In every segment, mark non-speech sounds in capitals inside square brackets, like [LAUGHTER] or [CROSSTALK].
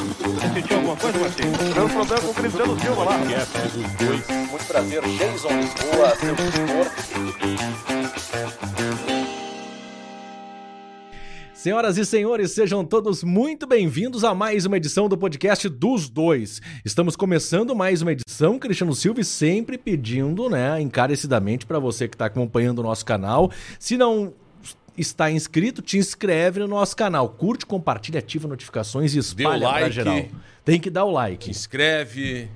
Sentiu alguma coisa, um problema com o Cristiano Silva lá. Muito prazer, Jason Lisboa, seu tutor. Senhoras e senhores, sejam todos muito bem-vindos a mais uma edição do podcast dos dois. Estamos começando mais uma edição, Cristiano Silva sempre pedindo, né, encarecidamente para você que está acompanhando o nosso canal, se não está inscrito, te inscreve no nosso canal, curte, compartilha, ativa notificações e espalha like. pra geral. Tem que dar o like. inscreve.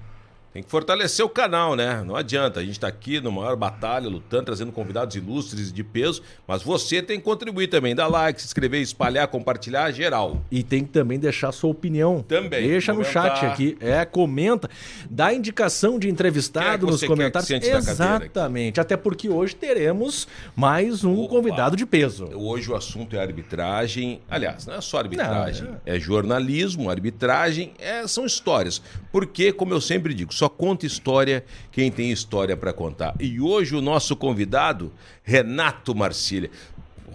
Tem que fortalecer o canal, né? Não adianta. A gente tá aqui no maior batalha, lutando, trazendo convidados ilustres de peso. Mas você tem que contribuir também. Dar like, se inscrever, espalhar, compartilhar, geral. E tem que também deixar sua opinião. Também. Deixa no Comentar. chat aqui. É, comenta. Dá indicação de entrevistado é nos comentários. Exatamente. Até porque hoje teremos mais um Opa. convidado de peso. Hoje o assunto é arbitragem. Aliás, não é só arbitragem. Não, é... jornalismo, arbitragem, é- são histórias. Porque, como eu sempre digo, só conta história quem tem história para contar. E hoje o nosso convidado, Renato Marcília.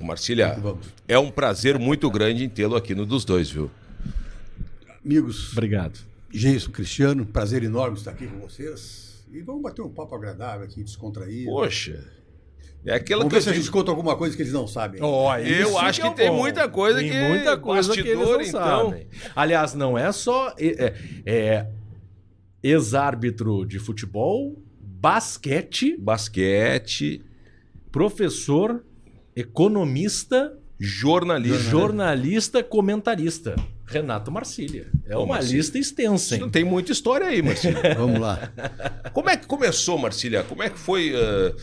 Marcília, é um prazer muito grande em tê-lo aqui no dos dois, viu? Amigos, Obrigado. Geison, Cristiano, prazer enorme estar aqui com vocês. E vamos bater um papo agradável aqui, descontraído. Poxa. É aquela vamos que ver se a gente digo- conta alguma coisa que eles não sabem. Eu acho que tem muita coisa tem que- muita coisa que eles não então. sabem. Aliás, não é só é, é, ex-árbitro de futebol, basquete, Basquete, professor, economista, jornalismo. jornalista, comentarista. Renato Marcília. É Ô, uma Marcília, lista extensa. hein? Não tem muita história aí, Marcília. [LAUGHS] Vamos lá. Como é que começou, Marcília? Como é que foi. eh,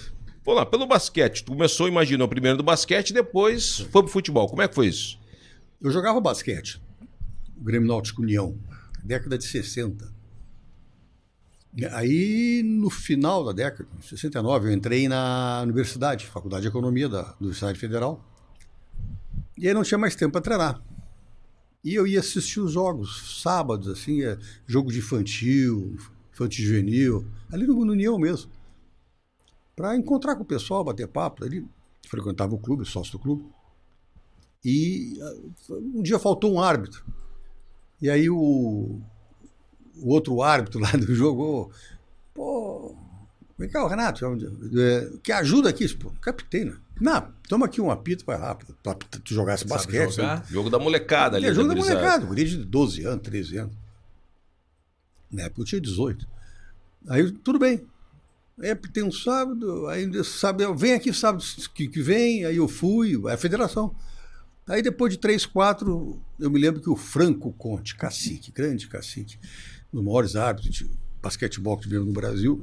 Vamos lá, pelo basquete. Tu começou, imaginou, primeiro do basquete, depois foi pro futebol. Como é que foi isso? Eu jogava basquete, o Grêmio Náutico União, década de 60. Aí, no final da década, em 69, eu entrei na universidade, Faculdade de Economia da Universidade Federal. E aí não tinha mais tempo para treinar. E eu ia assistir os jogos, sábados, assim, é, jogo de infantil, infantil juvenil, ali no, União mesmo. Para encontrar com o pessoal, bater papo. Ali frequentava o clube, sócio do clube. E ah, um dia faltou um árbitro. E aí o, o outro árbitro [LAUGHS] lá do jogo, pô, vem cá, o Renato, é, que ajuda aqui, pô, capitei, né? Não, toma aqui um apito, vai pra tu jogar esse basquete. jogar? sabe? Jogo da molecada ali. Me ajuda da molecada, guri de 12 anos, 13 anos. Na época eu tinha 18. Aí, tudo bem. Aí tem um sábado, aí sábado, vem aqui sábado que, que vem, aí eu fui, é a federação. Aí depois de três, quatro, eu me lembro que o Franco Conte, cacique, grande cacique, dos maiores árbitros de basquetebol que tivemos no Brasil,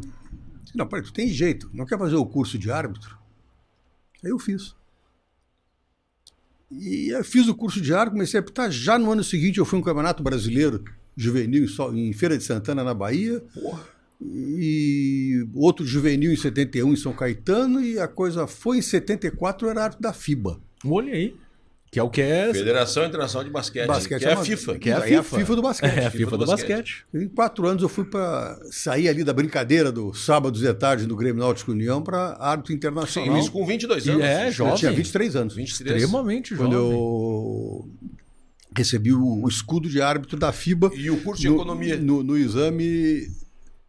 não, peraí, tu tem jeito, não quer fazer o curso de árbitro? Aí eu fiz. E eu fiz o curso de árbitro, comecei a apitar. Já no ano seguinte eu fui um campeonato brasileiro juvenil em Feira de Santana, na Bahia. E outro juvenil em 71 em São Caetano. E a coisa foi em 74, eu era árbitro da FIBA. Olha aí. Que é o que é. Federação Internacional de Basquete. Basquete que é a uma- FIFA. Que é a Aí FIFA. do basquete. É a FIFA do do basquete. Em quatro anos eu fui para sair ali da brincadeira do sábados de tarde no Grêmio Náutico União para árbitro Sim, internacional. isso com 22 E anos. é, eu jovem. tinha 23 anos. 23. Extremamente Quando jovem. eu recebi o, o escudo de árbitro da FIBA. E o curso de no- economia? No, no exame.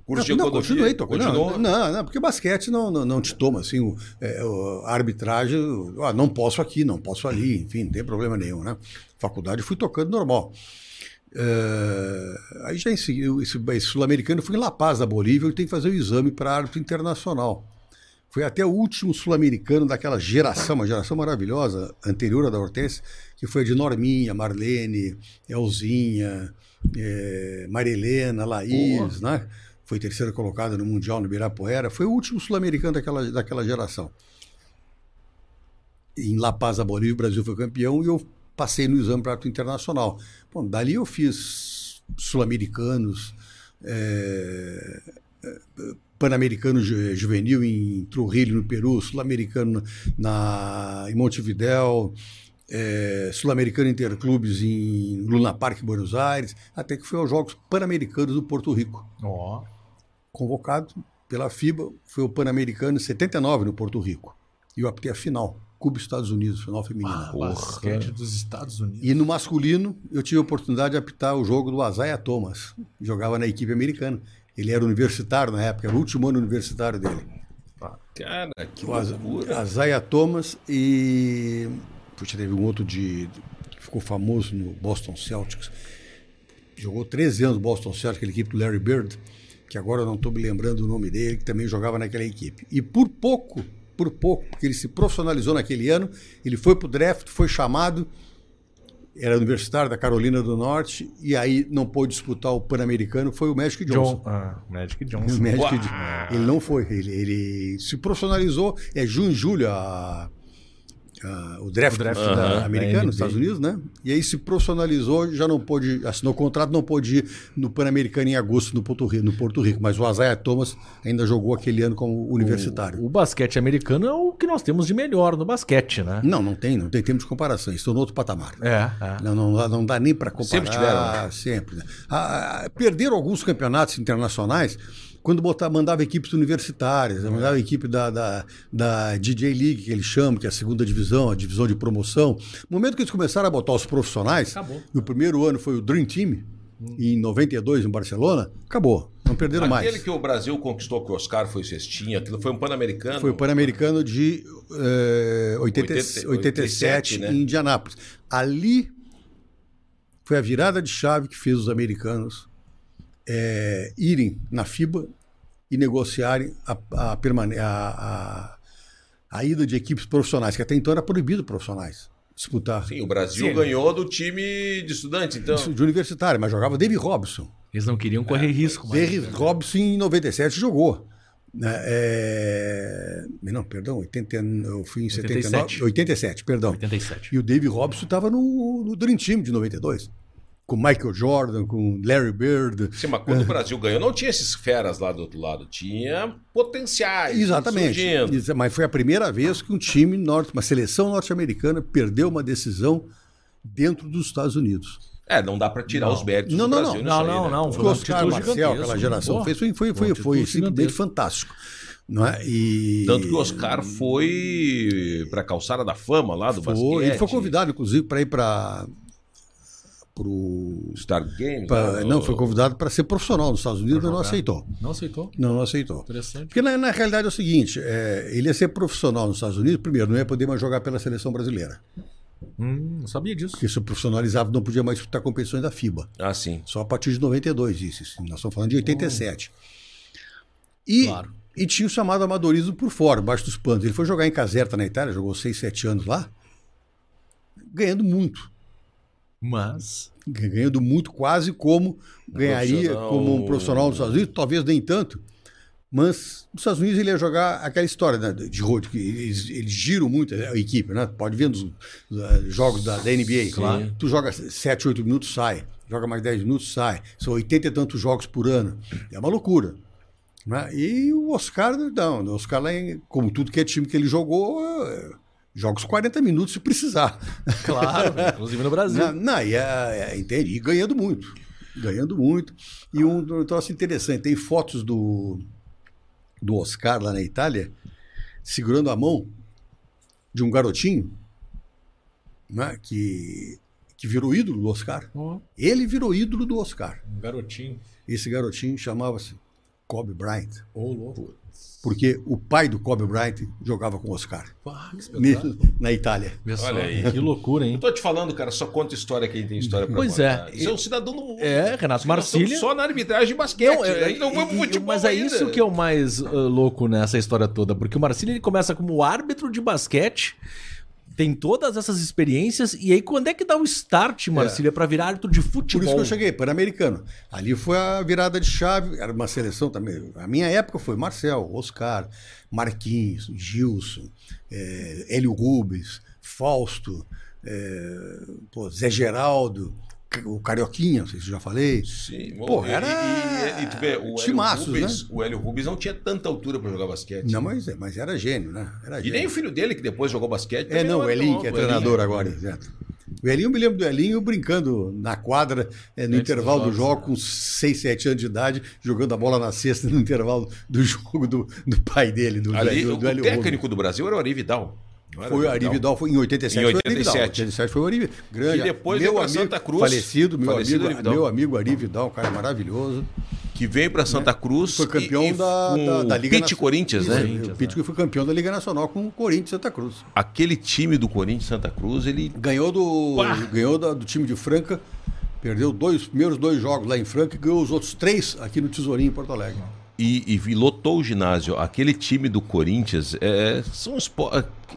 De não, economia. continuei, Continuou? Não, não, não, porque basquete não, não, não te toma assim, o, é, o- arbitragem, ah, não posso aqui, não posso ali, enfim, não tem problema nenhum, né? Faculdade fui tocando normal. É, aí já em seguida, esse, esse sul-americano fui em La Paz, da Bolívia, eu tenho que fazer o exame para árbitro internacional. Foi até o último sul-americano daquela geração, uma geração maravilhosa, anterior à da Hortense, que foi a de Norminha, Marlene, Elzinha, eh, Marilena, Laís, né? Foi terceira colocada no Mundial no Ibirapuera. Foi o último sul-americano daquela, daquela geração. Em La Paz, a Bolívia, o Brasil foi campeão e eu passei no exame para internacional. Bom, dali eu fiz sul-americanos, eh, Pan-Americano ju- Juvenil em Trujillo, no Peru, Sul-Americano em Montevidéu, eh, Sul-Americano Interclubes em Luna Park, Buenos Aires, até que foi aos Jogos Pan-Americanos do Porto Rico. Ó. Convocado pela FIBA, foi o Pan-Americano em 79 no Porto Rico. E eu aptei a final. Cuba Estados Unidos, final feminina. Ah, basquete dos Estados Unidos. E no masculino, eu tive a oportunidade de apitar o jogo do Azaia Thomas. Jogava na equipe americana. Ele era universitário na época, era o último ano universitário dele. Cara, que loucura. Azaia Thomas e. Puxa, teve um outro de. que ficou famoso no Boston Celtics. Jogou 13 anos no Boston Celtics, aquela equipe do Larry Bird, que agora eu não estou me lembrando o nome dele, que também jogava naquela equipe. E por pouco, por pouco, porque ele se profissionalizou naquele ano, ele foi pro draft, foi chamado, era universitário da Carolina do Norte, e aí não pôde disputar o Pan-Americano, foi o Magic Johnson. John, ah, Magic O [LAUGHS] Johnson. Magic Uau! Johnson. Ele não foi, ele, ele se profissionalizou, é junho e julho a- a- o draft, O draft da- da- americano, da NBA. nos Estados Unidos, né? E aí se profissionalizou, já não pôde, assinou o contrato, não pôde ir no Pan-Americano em agosto no Porto, Rico, no Porto Rico, mas o Isaiah Thomas ainda jogou aquele ano como universitário. O basquete americano é o que nós temos de melhor no basquete, né? Não, não tem, não tem tempo de comparação, estão no outro patamar. É, é. Não, não, não dá nem para comparar. Sempre tiveram, né? Sempre. né? Ah, ah, perderam alguns campeonatos internacionais quando botar, mandava equipes universitárias, né? mandava equipe da, da, da DJ League, que eles chamam, que é a segunda divisão, a divisão de promoção. No momento que eles começaram a botar os profissionais, Acabou. e o primeiro ano foi o Dream Team, em 92 em Barcelona, acabou. Não perderam Aquele mais. que o Brasil conquistou, que o Oscar foi cestinha, aquilo foi um Pan-Americano. Foi o Pan-Americano de eh, 80 80, 87 né? em Indianápolis. Ali foi a virada de chave que fez os americanos eh, irem na FIBA e negociarem a, a, a, a- a ida de equipes profissionais, que até então era proibido profissionais disputar. Sim, o Brasil Sim. ganhou do time de estudantes, então. De universitário, mas jogava David Robson. Eles não queriam correr risco, mas... David Robson em 97 jogou. Né, é, Não, perdão, 80, eu fui em 79, 87. 87, perdão. 87. E o David Robson estava no, no Dream Team de 92. Com Michael Jordan, com Larry Bird. Sim, mas quando o Brasil ganhou, não tinha esses feras lá do outro lado, tinha potenciais. Exatamente. surgindo. Mas foi a primeira vez que um time norte, uma seleção norte-americana, perdeu uma decisão dentro dos Estados Unidos. É, não dá pra tirar os méritos Não, do não, Brasil não. Não, aí, não, né? não. O Foi Oscar Marcel, aquela geração, fez, foi, foi, foi um foi, foi simplesmente fantástico. Não é? e... Tanto que o Oscar foi pra calçada da fama lá do foi, basquete. Ele foi convidado, inclusive, para ir para pro Star Games. pra- né? não, foi convidado para ser profissional nos Estados Unidos, mas não aceitou. Não aceitou? Não, não aceitou. Interessante. Porque na, na realidade é o seguinte: é, ele ia ser profissional nos Estados Unidos, primeiro, não ia poder mais jogar pela seleção brasileira. Hum, não sabia disso. Porque se profissionalizava, não podia mais disputar competições da FIBA. Ah, sim. Só a partir de 92, isso. isso. Nós estamos falando de 87. E, Claro. e tinha o chamado amadorismo por fora, embaixo dos panos. Ele foi jogar em Caserta, na Itália, jogou 6, 7 anos lá, ganhando muito. Mas... ganhando muito, quase como ganharia profissional. como um profissional nos Estados Unidos, talvez nem tanto. Mas nos Estados Unidos ele ia jogar aquela história né, de road, que eles, eles giram muito a equipe, né? Pode ver nos uh, jogos da, da NBA. Claro. Tu joga 7, 8 minutos, sai. Joga mais 10 minutos, sai. São 80 e tantos jogos por ano. É uma loucura. né? E o Oscar, não. O Oscar, lá, como tudo que é time que ele jogou, eh, joga os 40 minutos se precisar. Claro, [LAUGHS] inclusive no Brasil. Não, não e, é, é? E ganhando muito. Ganhando muito. E um, um troço interessante, tem fotos do, do Oscar lá na Itália, segurando a mão de um garotinho né, que, que virou ídolo do Oscar. Ó, Ele virou ídolo do Oscar. um garotinho. Esse garotinho chamava-se Kobe Bryant, Ô, louco. Porque o pai do Kobe Bryant jogava com o Oscar, Ah, que na Itália. Olha aí. Que loucura, hein? Eu tô te falando, cara, só conta história quem tem história pra Pois contar. é. Você é um cidadão do mundo. É, Renato Marcília. Só na arbitragem de basquete. Não, é, né? Então vamos pro futebol mas é ainda. isso que é o mais uh, louco nessa história toda, porque o Marcílio ele começa como árbitro de basquete, tem todas essas experiências, e aí quando é que dá o start, Marcília, pra virar árbitro de Por futebol? isso que eu cheguei, Pan-Americano. Ali foi a virada de chave, era uma seleção também. A minha época foi Marcel, Oscar, Marquinhos, Gilson, eh, Hélio Rubens, Fausto, eh, pô, Zé Geraldo, o Carioquinha, não sei se eu já falei. Sim, Pô, e- era E, e, e tu vê, o Hélio, timaços, Rubens, né? o Hélio Rubens não tinha tanta altura pra jogar basquete. Não, mas, mas era gênio, né? Era E gênio. nem o filho dele, que depois jogou basquete. É, também não, o era Elinho, que é o treinador Elinho. agora, exato. O Elinho, eu me lembro do Elinho brincando na quadra, eh, no Antes intervalo do jogo, com 6, 7 anos de idade, jogando a bola na cesta no intervalo do [LAUGHS] jogo do, do pai dele, do, Ali, do, o do Hélio técnico do Brasil era o Ari Vidal. Foi o Ari Vidal, foi em 87, Em foi o Ari Vidal. 87. 87 foi o Ari Vidal. Grande. E depois meu amigo, Santa Cruz. Falecido, meu, Falecido amigo, Ari Vidal. meu amigo Ari Vidal, um cara maravilhoso. Que veio pra Santa Cruz. Foi campeão e- da, da, da Liga Nacional. Corinthians, né? Isso, O foi campeão da Liga Nacional com o Corinthians Santa Cruz. Aquele time do Corinthians Santa Cruz, ele. Ganhou do, Pá! ganhou da- do time de Franca, perdeu dois, os primeiros dois jogos lá em Franca e ganhou os outros três aqui no Tesourinho, em Porto Alegre. E, e lotou o ginásio. Aquele time do Corinthians é, são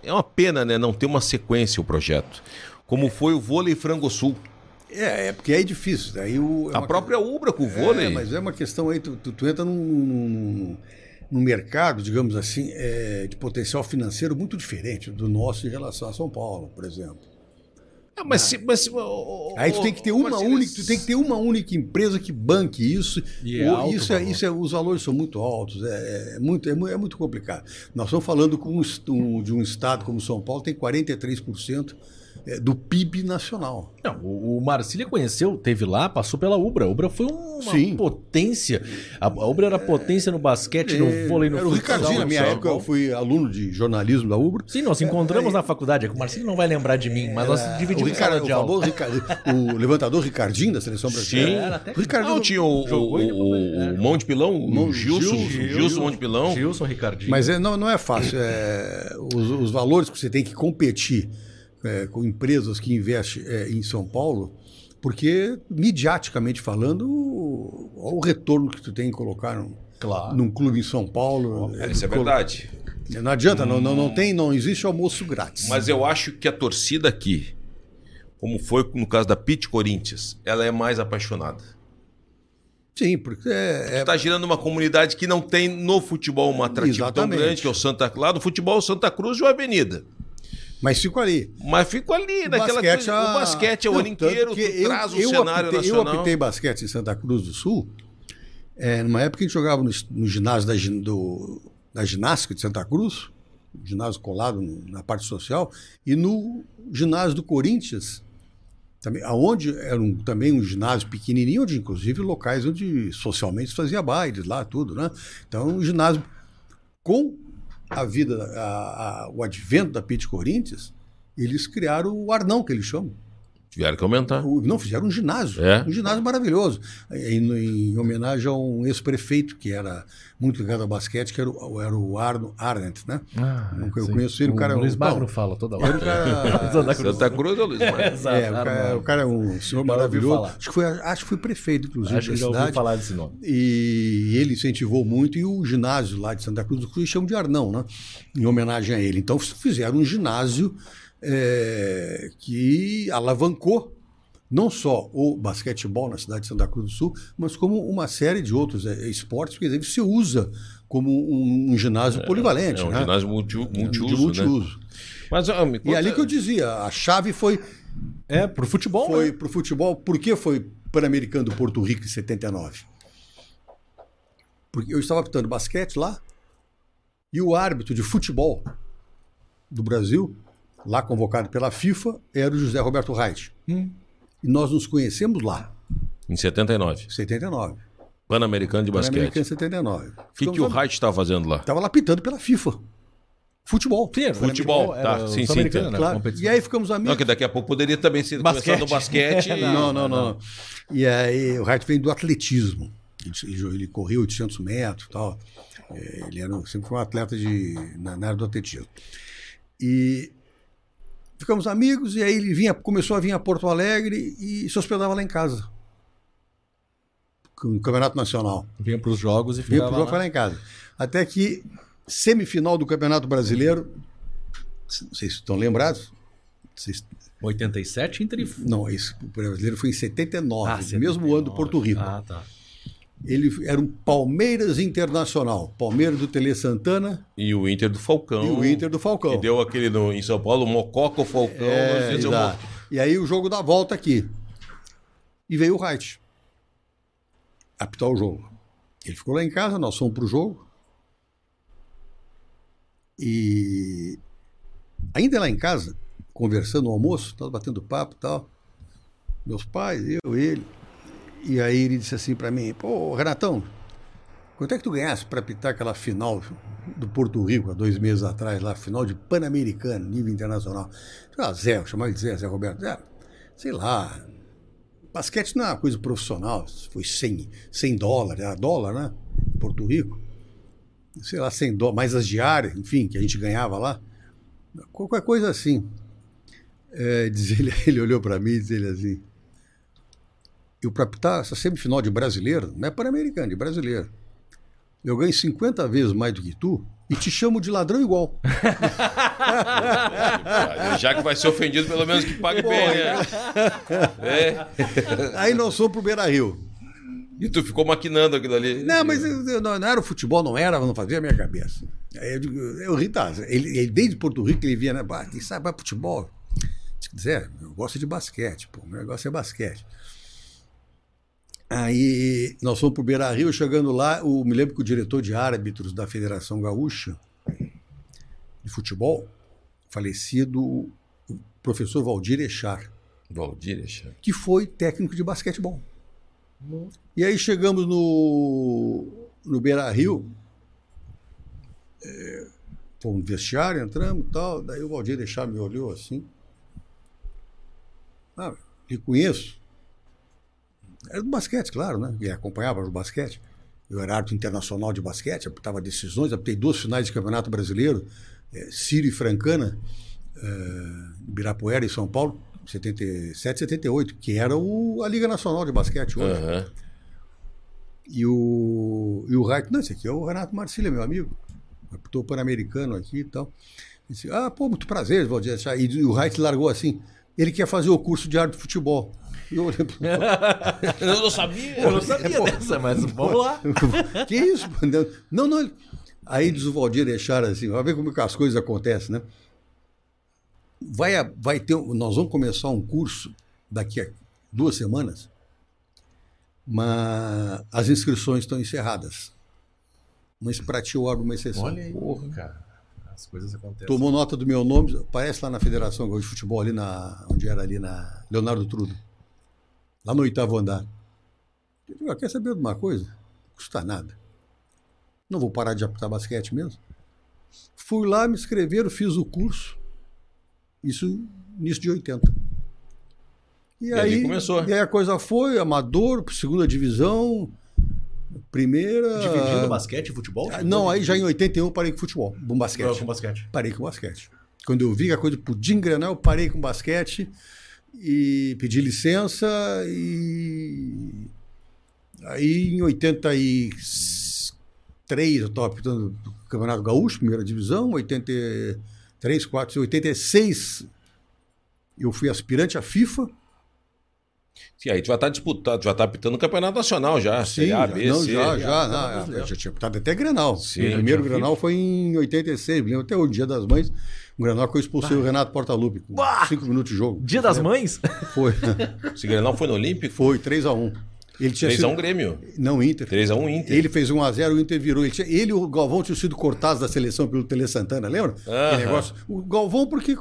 é uma pena, né? Não ter uma sequência o projeto. Como foi o vôlei Frango Sul. É, é porque aí é difícil. Daí o, é A própria Ubra com o vôlei. É, mas é uma questão aí, tu, tu, tu entra num, num, num mercado, digamos assim, é, de potencial financeiro muito diferente do nosso em relação a São Paulo, por exemplo. Ah, mas, se- mas se- ô, Aí tu tem que ter uma única, tu tem que ter uma única empresa que banque isso. É alto isso, é, isso é, os valores são muito altos, é, é muito, é, é muito complicado. Nós estamos falando um de um estado como São Paulo tem 43% é, do PIB nacional. Não, o, o Marcília conheceu, teve lá, passou pela Ubra. A Ubra foi uma Sim. potência. A, a Ubra era potência no basquete, no É, vôlei, no era o Ricardinho, na no minha futebol. época eu fui aluno de jornalismo da Ubra. Sim, nós encontramos na faculdade. É que o Marcílio não vai lembrar de mim, mas nós É, o, dividimos Ricardo, o de aula. famoso Ricardo, o levantador Ricardinho da seleção brasileira. Sim. Era até- O Ricardinho Não, tinha o, Jogou o, o Mão de Pilão, o Gilson, Gilson, Gilson. Mão de Pilão. Gilson Ricardinho. Mas é, não, não é fácil. é, os, os valores que você tem que competir é, com empresas que investem é, em São Paulo, porque, midiaticamente falando, o, o retorno que tu tem em colocar num, Claro. num clube em São Paulo. É, isso é verdade. Não adianta, não, não, não, tem, não existe almoço grátis. Mas eu acho que a torcida aqui, como foi no caso da Pit Corinthians, ela é mais apaixonada. Sim, porque é, é- Está girando uma comunidade que não tem no futebol uma atrativo Exatamente. tão grande, que é o Santa Lá no futebol, Santa Cruz e o Avenida. Mas fico ali. Mas fico ali, O naquela basquete, coisa. ah, O basquete é o não, ano inteiro, tu traz o eu cenário apitei, nacional. Eu apitei basquete em Santa Cruz do Sul, é, numa época a gente jogava no, no ginásio da, do- da ginástica de Santa Cruz, ginásio colado no- na parte social, e no ginásio do Corinthians, também, aonde era um- também um ginásio pequenininho, onde inclusive locais onde socialmente se fazia bailes lá, tudo, né? Então, um ginásio com a vida, a- a- o advento da Pit Corinthians, eles criaram o Arnão, que eles chamam. Tiveram que aumentar. O- Não, fizeram um ginásio. É? Um ginásio maravilhoso. Em, em homenagem a um ex-prefeito que era muito ligado ao basquete, que era o, era o Arno Arendt, né? Ah, eu sim. conheço ele, o cara é um- Luiz Magno bom, fala toda hora. um cara. [LAUGHS] Santa Cruz. Santa Cruz é o Luiz Magno. [LAUGHS] Exato, É, o cara, o cara é um senhor maravilhoso. Acho que, foi, acho que foi prefeito, inclusive, Acho que já ouvi falar desse nome. E ele incentivou muito, e o ginásio lá de Santa Cruz do Sul chamam de Arnão, né? Em homenagem a ele. Então fizeram um ginásio é, que alavancou não só o basquetebol na cidade de Santa Cruz do Sul, mas como uma série de outros é, esportes, porque se usa como um, um ginásio polivalente. É um né? ginásio multi, multiuso, de multiuso. né? Mas, ó, me E conta- ali que eu dizia, a chave foi É, pro futebol, foi né? para o futebol. Por que foi Pan-Americano do Porto Rico em 79? Porque eu estava apitando basquete lá e o árbitro de futebol do Brasil, lá convocado pela FIFA, era o José Roberto Reit. Hum. E nós nos conhecemos lá, Em 79. em 79. Pan-Americano de Pan-Americano basquete. em 79. O que, que o Wright estava fazendo lá? Estava lá apitando pela FIFA. Futebol. Sim, Futebol, tá, sim, sim, tá. né? Claro. E aí ficamos amigos. Não, que daqui a pouco poderia também ser Basquete. no basquete. [LAUGHS] e- Não, não, não. E aí o Wright veio do atletismo. Ele, ele correu 800 metros e tal. É, Ele era, sempre foi um atleta de, na, na área do atletismo. E ficamos amigos, e aí ele vinha, começou a vir a Porto Alegre e se hospedava lá em casa. No Campeonato Nacional. Vinha pros jogos e Vinha ficava pro jogo lá. lá em casa. Até que, semifinal do Campeonato Brasileiro, não sei se estão lembrados, vocês 87 entre... não, esse o brasileiro foi em 79, Ah, no mesmo ano do Porto Rico. Ah, tá. Ele era um Palmeiras Internacional. Palmeiras do Tele Santana E o Inter do Falcão. e o Inter do Falcão. Que deu aquele no, em São Paulo, o Mococa, o Falcão. É, eu- exato. E aí o jogo da volta aqui. E veio o Wright. Apitar o jogo. Ele ficou lá em casa, nós fomos pro jogo. E ainda lá em casa, conversando no almoço, tava batendo papo e tal. Meus pais, eu, ele. E aí ele disse assim para mim, pô, Renatão, Quanto é que tu ganhasse para apitar aquela final do Porto Rico, há dois meses atrás, lá, final de Pan-Americano, nível internacional? Ah, Zé, chamava de Zé, Zé Roberto. Zé, sei lá. Basquete não é uma coisa profissional, foi 100, 100 dólares, era dólar, né? Porto Rico. Sei lá, 100 dólares, mais as diárias, enfim, que a gente ganhava lá. Qualquer coisa assim. É, [LAUGHS] diz ele, ele olhou para mim e disse ele assim: Eu para apitar essa semifinal de brasileiro, não é pan-americano, de brasileiro eu ganho 50 vezes mais do que tu e te chamo de ladrão igual. [LAUGHS] Já que vai ser ofendido, pelo menos que pague Pô, bem, né? É. [LAUGHS] Aí nós fomos pro Beira Rio. E tu ficou maquinando aquilo ali. Não, mas eu, não, não, era o futebol, não era, não fazia a minha cabeça. Aí eu digo, eu Rita, ele, ele desde Porto Rico ele via, né? Quem sabe vai futebol? Se quiser, eu gosto de basquete, pô, meu negócio é basquete. Aí nós fomos para o Beira Rio, chegando lá, o, me lembro que o diretor de árbitros da Federação Gaúcha de Futebol, falecido, o professor Valdir Echar. Valdir Echar. Que foi técnico de basquetebol. E aí chegamos no, no Beira Rio, é, fomos no vestiário, entramos e tal, daí o Valdir Echar me olhou assim. Ah, lhe conheço. Era do basquete, claro, né? E acompanhava o basquete. Eu era árbitro internacional de basquete, apitava decisões, apitei duas finais de campeonato brasileiro, é, Sírio e Francana, é, Ibirapuera e São Paulo, 77, 78, que era o, a Liga Nacional de Basquete hoje. Uhum. E o, e o Reich, não, esse aqui é o Renato Marcília, meu amigo. Apitou Pan-Americano aqui e tal. Disse, ah, pô, muito prazer, Valdir. E o Reich largou assim. Ele quer fazer o curso de árbitro de futebol. Eu, [LAUGHS] eu não sabia. Eu não sabia é, dessa, mas vamos lá. [LAUGHS] Que isso? Não, não. Aí diz o Valdir deixar assim, vai ver como que as coisas acontecem, né? Vai, vai ter, nós vamos começar um curso daqui a duas semanas, mas as inscrições estão encerradas. Mas para ti eu abro uma exceção. Olha aí, porra, cara. As coisas acontecem. Tomou nota do meu nome, aparece lá na Federação de Futebol, ali na. onde era ali na Leonardo Trudo lá no oitavo andar. Eu digo, ah, quer saber de uma coisa? Não custa nada. Não vou parar de apitar basquete mesmo. Fui lá, me inscreveram, fiz o curso. Isso início de 80. E, e aí começou. E aí a coisa foi, amador, segunda divisão, primeira. Dividindo basquete e futebol? Ah, não, aí já em 81 parei com futebol, com basquete. com basquete. Parei com basquete. Quando eu vi que a coisa podia engrenar, eu parei com basquete e pedi licença e aí em 83 eu estava apitando o Campeonato Gaúcho, primeira divisão, 83, 4, 86 eu fui aspirante à FIFA. Sim, aí tu já está disputando, já está apitando o Campeonato Nacional já, Sim, A, B, não, C. Já, já, não, já, já tinha apitado até Grenal. Sim, o primeiro Grenal foi em 86, lembro até o Dia das Mães. Um Grenal que eu expulsei bah. o Renato Portaluppi com 5 minutos de jogo. Dia das Mães? Foi. [LAUGHS] Esse Grenal foi no Olímpico? Foi, 3x1. Ele tinha 3x1 sido... Grêmio. Não, Inter. 3x1 Inter. Ele fez 1x0, o Inter virou. Ele, tinha... ele e o Galvão tinham sido cortados da seleção pelo Tele Santana, lembra? -huh. negócio. O Galvão, porque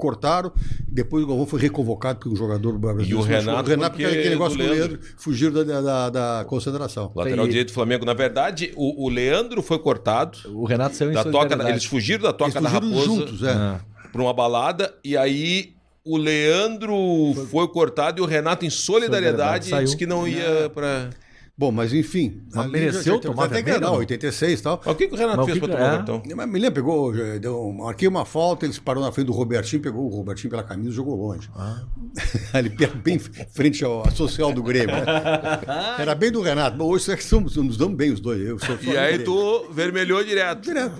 cortaram. Depois o Galvão foi reconvocado porque o jogador brasileiro. E o Renato, o Renato porque aquele negócio do Leandro. fugiram da, da, da concentração. Lateral direito do Flamengo. Na verdade, o, o, Leandro foi cortado. O Renato saiu em da toca, Eles fugiram da toca eles da Raposa. juntos, é. Ah. Para uma balada. E aí o Leandro foi, foi cortado e o Renato, em solidariedade, solidariedade disse que não ia é. para. Bom, mas enfim. Mas mereceu já, tomar até ganhar, 86 e tal. Mas o que, que o Renato mas fez para tomar é? cartão? Me lembro, pegou, deu, marquei uma falta, ele parou na frente do Robertinho, pegou o Robertinho pela camisa e jogou longe. Ah. [LAUGHS] Ali bem frente ao social do Grêmio. Né? [LAUGHS] Era bem do Renato. Hoje é somos, nos damos bem os dois. Eu sou e aí tu vermelhou direto. Direto.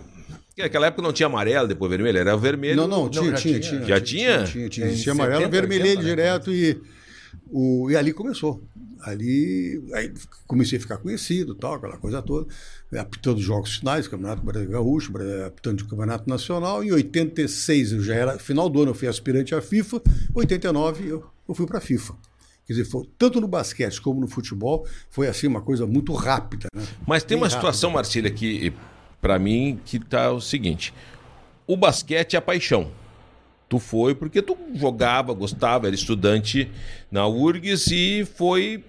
Naquela época não tinha amarelo, depois vermelho, era o vermelho. Não, não, tinha, não, já tinha, tinha, Já tinha? Tinha, tinha. Tinha, amarelo, vermelhei né? direto e, o, e ali começou. Ali aí comecei a ficar conhecido, tal, aquela coisa toda, apitando jogos finais, Campeonato Brasileiro Gaúcho, apitando de Campeonato Nacional. Em 86 eu já era, final do ano eu fui aspirante à FIFA, 89 eu, eu fui para a FIFA. Quer dizer, foi, tanto no basquete como no futebol, foi assim uma coisa muito rápida. Né? Mas tem Bem uma rápida. situação, Marcília, que para mim que tá o seguinte: o basquete é a paixão. Tu foi porque tu jogava, gostava, era estudante na URGS e foi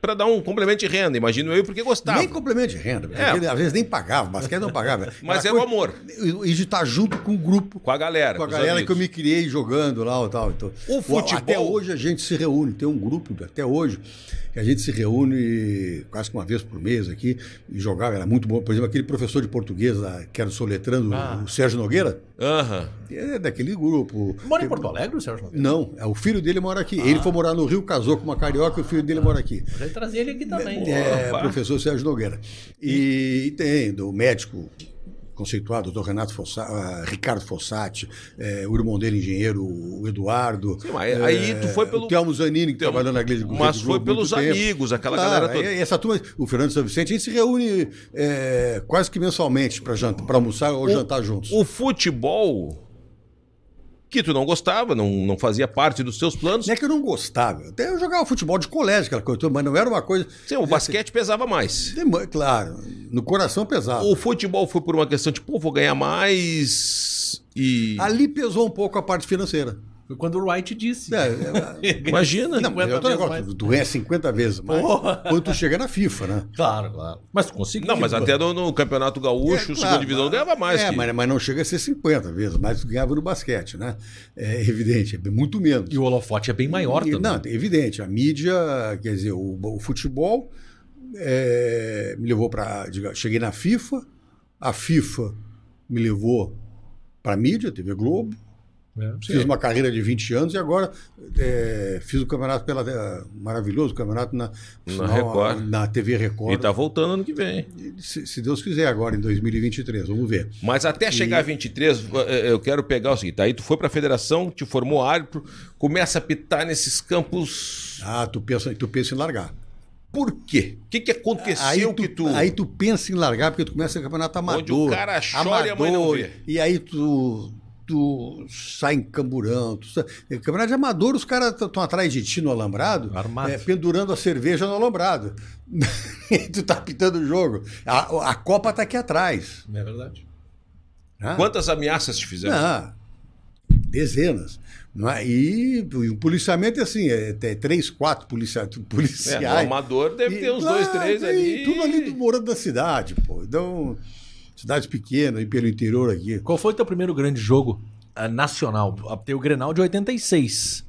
pra dar um complemento de renda, imagino eu, porque gostava. Nem complemento de renda. É. ele, às vezes nem pagava, basquete não pagava. [LAUGHS] Mas era o amor. E de estar junto com o grupo. Com a galera. Com a galera que eu me criei jogando lá e tal. Então, O futebol- Até hoje a gente se reúne, tem um grupo até hoje que a gente se reúne quase que uma vez por mês aqui e jogava, era muito bom. Por exemplo, aquele professor de português que era soletrando, Ah. o Sérgio Nogueira, Aham. É daquele grupo. Mora em Porto Alegre, o Sérgio Nogueira? Não, é, o filho dele mora aqui. Ele foi morar no Rio, casou com uma carioca e o filho dele mora aqui. Já trazer ele aqui também. É, Opa. professor Sérgio Nogueira. E, e tem do médico conceituado, doutor Renato Fossa, ah, Ricardo Fossati, é, o irmão dele, engenheiro, o Eduardo. Sim, mas aí tu foi pelo- O Telmo Zanini, que Telmo- trabalhou na igreja mas foi pelos muito tempo. amigos, aquela galera toda. Essa turma, o Fernando São Vicente, a gente se reúne é, quase que mensalmente para almoçar ou jantar juntos. O futebol, que tu não gostava, não, não fazia parte dos teus planos. Não é que eu não gostava. Até eu jogava futebol de colégio, aquela coisa, mas não era uma coisa. Sim, o basquete pesava mais. Claro, no coração pesado. O futebol foi por uma questão de, pô, vou ganhar mais e... Ali pesou um pouco a parte financeira. Foi quando o Wright disse. É, [LAUGHS] é, Imagina. Não, mas é outro vezes negócio. Tu ganha 50 vezes mais Porra. quando tu chega na FIFA, né? Claro, claro. Mas tu conseguiu. Não, mas até no, no Campeonato Gaúcho, É, segunda claro, divisão, mas- ganhava mais. É, que- mas, mas não chega a ser 50 vezes mais do que ganhava no basquete, né? É evidente, é muito menos. E o holofote é bem maior E- também. Não, é evidente. A mídia, quer dizer, o, o futebol é, me levou para. Cheguei na FIFA, a FIFA me levou para a mídia, TV Globo. É. Fiz uma carreira de 20 anos e agora é, fiz o campeonato pela é, maravilhoso campeonato na, Na Record. na TV Record. E tá voltando ano que vem. Se, se Deus quiser, agora em 2023, vamos ver. Mas até chegar a 23, eh, eu quero pegar o seguinte: aí tu foi pra federação, te formou árbitro, começa a pitar nesses campos. Ah, tu pensa, tu pensa em largar. Por quê? O que, que aconteceu Aí tu, que tu. aí tu pensa em largar porque tu começa o campeonato amador. Onde o cara chora e a mãe não amador, vê. E aí tu, tu sai em camburão. Tu sai... Campeonato de amador, os caras estão atrás de ti no alambrado, é, pendurando a cerveja no alambrado. E [LAUGHS] tu tá pitando o jogo. A, a Copa tá aqui atrás. É verdade. né? Quantas ameaças te fizeram? Dezenas. É? E o policiamento é assim, é, é três, quatro policia, É, no policiais. amador deve ter E, uns claro, dois, três tem ali. Tudo ali do morando da cidade, pô. Então, cidades pequenas e pelo interior aqui. Qual foi o teu primeiro grande jogo ah, nacional? Tem o Grenal de 86.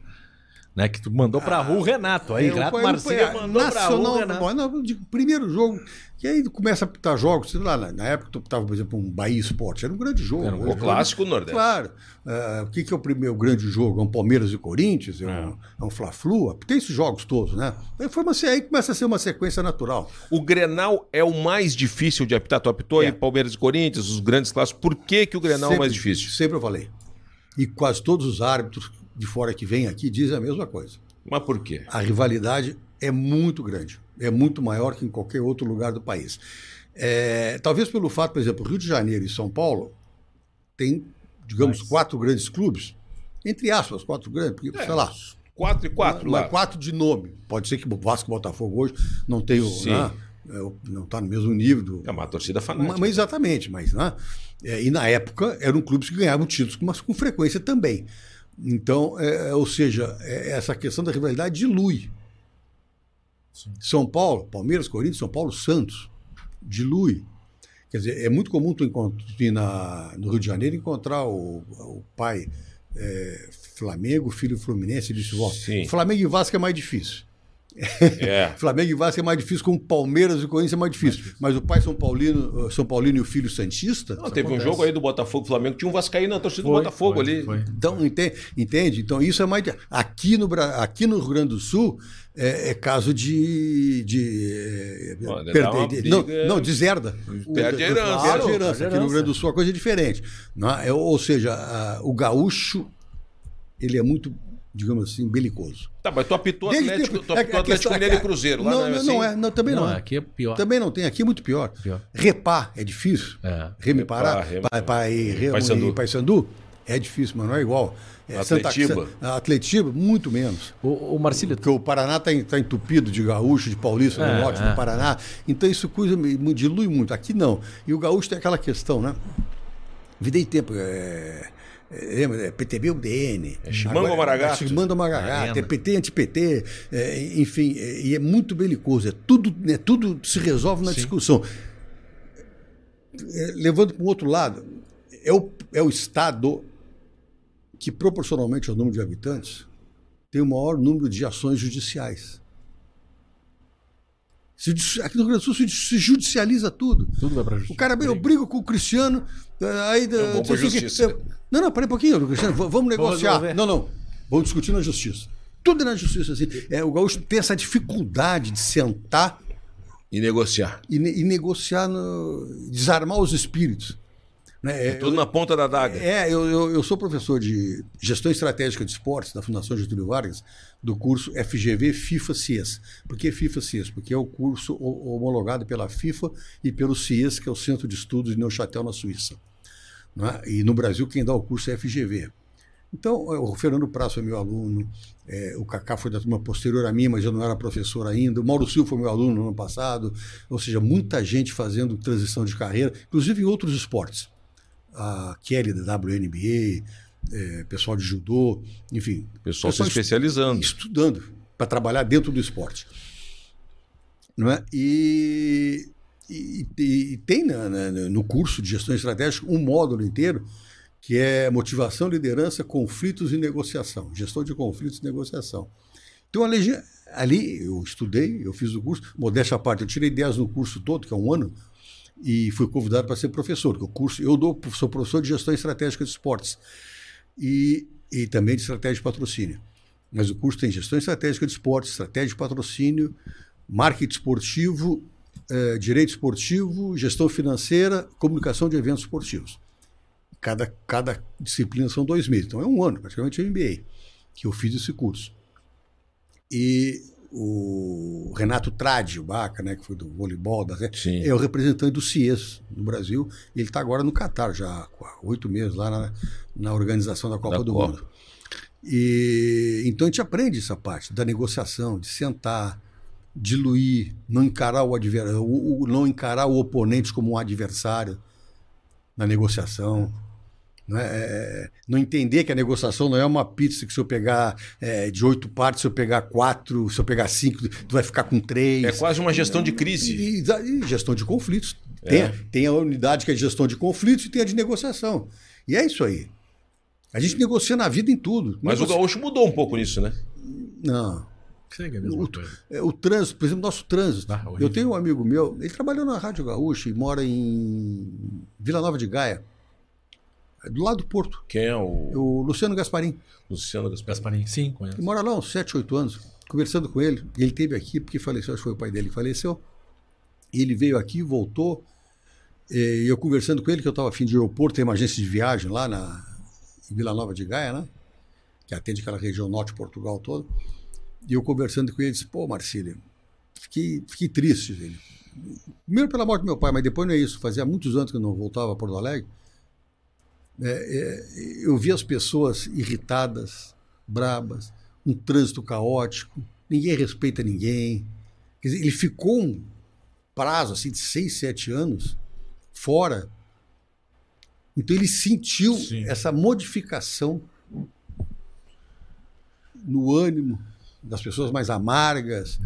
Né, que tu mandou pra rua o Renato. Aí, Eu- Renato eu- mandou pra rua nacional, Renato. digo, primeiro jogo, que aí começa a pitar jogos, sei lá, na, época tu pitava, por exemplo, um Bahia Esporte, era um grande jogo. Era um Hoje, O clássico Nordeste. Claro. Ah, o que, que é o primeiro grande jogo? É um Palmeiras e Corinthians? É um, é um Fla-Flu? Tem esses jogos todos, né? Aí, foi uma, aí começa a ser uma sequência natural. O Grenal é o mais difícil de apitar. Tu apitou É. aí Palmeiras e Corinthians, os grandes clássicos. Por que, que o Grenal é o mais difícil? Sempre eu falei. E quase todos os árbitros de fora que vêm aqui dizem a mesma coisa. Mas por quê? A rivalidade é muito grande, é muito maior que em qualquer outro lugar do país. É, talvez pelo fato, por exemplo, Rio de Janeiro e São Paulo tem, digamos, quatro grandes clubes, entre aspas, quatro grandes, porque, sei lá, 4 e 4 mas lá. quatro de nome. Pode ser que o Vasco e Botafogo hoje não tenham, né, é, não está no mesmo nível do, É uma torcida fanática. mas exatamente, mas né? É, e na época eram clubes que ganhavam títulos, mas com frequência também. Então, é, ou seja, é, essa questão da rivalidade dilui. São Paulo, Palmeiras, Corinthians, São Paulo, Santos, dilui. Quer dizer, é muito comum tu, ir na, no Rio de Janeiro encontrar o, o pai é, Flamengo, filho Fluminense, e disse, ó, Sim. Flamengo e Vasco é mais difícil. É. [LAUGHS] Flamengo e Vasco é mais difícil, como Palmeiras e Corinthians é mais difícil. Mas o pai São Paulino, São Paulino e o filho Santista. Não, teve um acontece. jogo aí do Botafogo Flamengo, tinha um Vascaíno na torcida do Foi, Botafogo foi, ali. foi. Então, ente- entende? Então, isso é mais. de- Aqui no, aqui no Rio Grande do Sul é, é caso de. de é, Olha, dá uma de- não, não, deserda. Perde a O- herança. Perde a Claro, herança. perde a Aqui no Rio Grande do herança. Sul a coisa é diferente. não é? É, ou seja, a- o gaúcho, ele é muito, digamos assim, belicoso. Tá, mas tu apitou Desde Atlético, tempo- tu é- apitou a Atlético questão- Mineiro e é- Cruzeiro. Lá não, não, é não, assim? não é, não, também não. Não, é. aqui é pior. Também não tem, aqui é muito pior. Pior. Repar é difícil. É. Repar, Pará, Paysandu. Paysandu é difícil, mas não é igual. É Atletiba. Santa, Atletiba, muito menos. O, o Marcílio, Porque o Paraná está entupido de gaúcho, de paulista, É, no norte é. do Paraná. Então isso coisa me- me dilui muito. Aqui não. E o gaúcho tem aquela questão, né? Vida e tempo. é, é, lembra? É PTB UDN. É Chimango Maragato. Chimango Maragato, é PT anti-PT, é, enfim, é, e é muito belicoso. É tudo, é, tudo se resolve na discussão. É, levando para o outro lado, é o, é o Estado que, proporcionalmente ao número de habitantes, tem o maior número de ações judiciais. Aqui no Rio Grande do Sul se judicializa tudo. Tudo vai pra O justiça. cara, eu brigo com o Cristiano, eh, aí... Eu vou pra o que- justiça. eu- Não, não, peraí um pouquinho, Cristiano, vamos negociar. resolver. não, não, vamos discutir na justiça. Tudo é na justiça, assim. É, o gaúcho tem essa dificuldade de sentar E negociar. e, ne- e negociar, no- desarmar os espíritos. Né? É, Tudo na ponta da daga. é, eu, eu, eu sou professor de gestão estratégica de esportes da Fundação Getúlio Vargas, do curso FGV FIFA CIES. Por que FIFA CIES? Porque é o curso ho- homologado pela FIFA e pelo CIES, que é o Centro de Estudos de Neuchâtel, na Suíça. Não é? E no Brasil, quem dá o curso é FGV. Então, é, o Fernando Praça foi meu aluno, é, o Cacá foi da turma posterior a mim, mas eu não era professor ainda, o Mauro Silva foi meu aluno no ano passado, ou seja, muita gente fazendo transição de carreira, inclusive em outros esportes a Kelly da WNBA, é, pessoal de judô, enfim. Pessoal se especializando. Estudando para trabalhar dentro do esporte. Não é? E, e- e- e tem na- na- no curso de gestão estratégica um módulo inteiro que é motivação, liderança, conflitos e negociação. Gestão de conflitos e negociação. Então, ali, ali eu estudei, eu fiz o curso, modéstia à parte, eu tirei 10 no curso todo, que é um ano, e fui convidado para ser professor. que o curso, eu dou, sou professor de gestão estratégica de esportes e, e também de estratégia de patrocínio. Mas o curso tem gestão estratégica de esportes, estratégia de patrocínio, marketing esportivo, eh, direito esportivo, gestão financeira, comunicação de eventos esportivos. Cada, cada disciplina são dois meses, então é um ano, praticamente é MBA, que eu fiz esse curso. E o Renato Tradi, o Baca, né, que foi do voleibol, da, Sim. é o representante do CIES no Brasil. Ele está agora no Catar, já há oito meses lá na, na organização da Copa Da do Copa. Mundo. E então a gente aprende essa parte da negociação, de sentar, diluir, não encarar o adversário, não encarar o oponente como um adversário na negociação. Não, é, é, não entender que a negociação não é uma pizza que se eu pegar é, de oito partes, se eu pegar quatro, se eu pegar cinco, tu vai ficar com três. É quase uma gestão de crise. E, e gestão de conflitos. É. Tem, tem a unidade que é de gestão de conflitos e tem a de negociação. E é isso aí. A gente negocia na vida em tudo. Mas o gaúcho mudou um pouco nisso, né? Não. Segue a mesma coisa. É, O trânsito, por exemplo, nosso trânsito. Ah, eu tenho um amigo meu, ele trabalhou na Rádio Gaúcha e mora em Vila Nova de Gaia, é do lado do Porto. Quem é o O Luciano Gasparim. Luciano Gaspar? Gasparim, sim, conheço. Ele mora lá uns 7, 8 anos, conversando com ele. Ele teve aqui, porque faleceu, acho que foi o pai dele que faleceu. Ele veio aqui, voltou. E eu conversando com ele, que eu estava afim de aeroporto, tem uma agência de viagem lá na, em Vila Nova de Gaia, né? Que atende aquela região norte de Portugal toda. E eu conversando com ele, disse: pô, Marcílio, fiquei, fiquei triste. Ele. Primeiro pela morte do meu pai, mas depois não é isso. Fazia muitos anos que eu não voltava a Porto Alegre. É, é, eu vi as pessoas irritadas, brabas, um trânsito caótico, ninguém respeita ninguém. Quer dizer, ele ficou um prazo assim, de seis, sete anos fora. Então ele sentiu Sim. essa modificação no ânimo das pessoas mais amargas.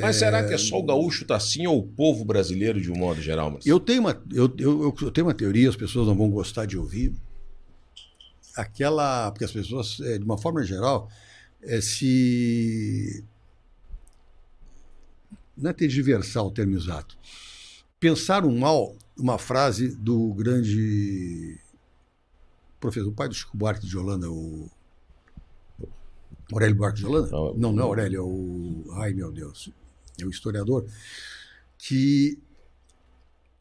Mas será que é só o gaúcho tá assim ou o povo brasileiro de um modo geral, Marcelo? Eu tenho uma, eu, eu, eu tenho uma teoria, as pessoas não vão gostar de ouvir. Aquela. Porque as pessoas, eh, de uma forma geral, eh, se. Não é tergiversar o termo exato. Pensar um mal, uma frase do grande professor, o pai do Chico Buarque de Holanda, o Aurélio Buarque de Holanda? Não, Não, não é Aurélio, é o. Ai, meu Deus. É o historiador. Que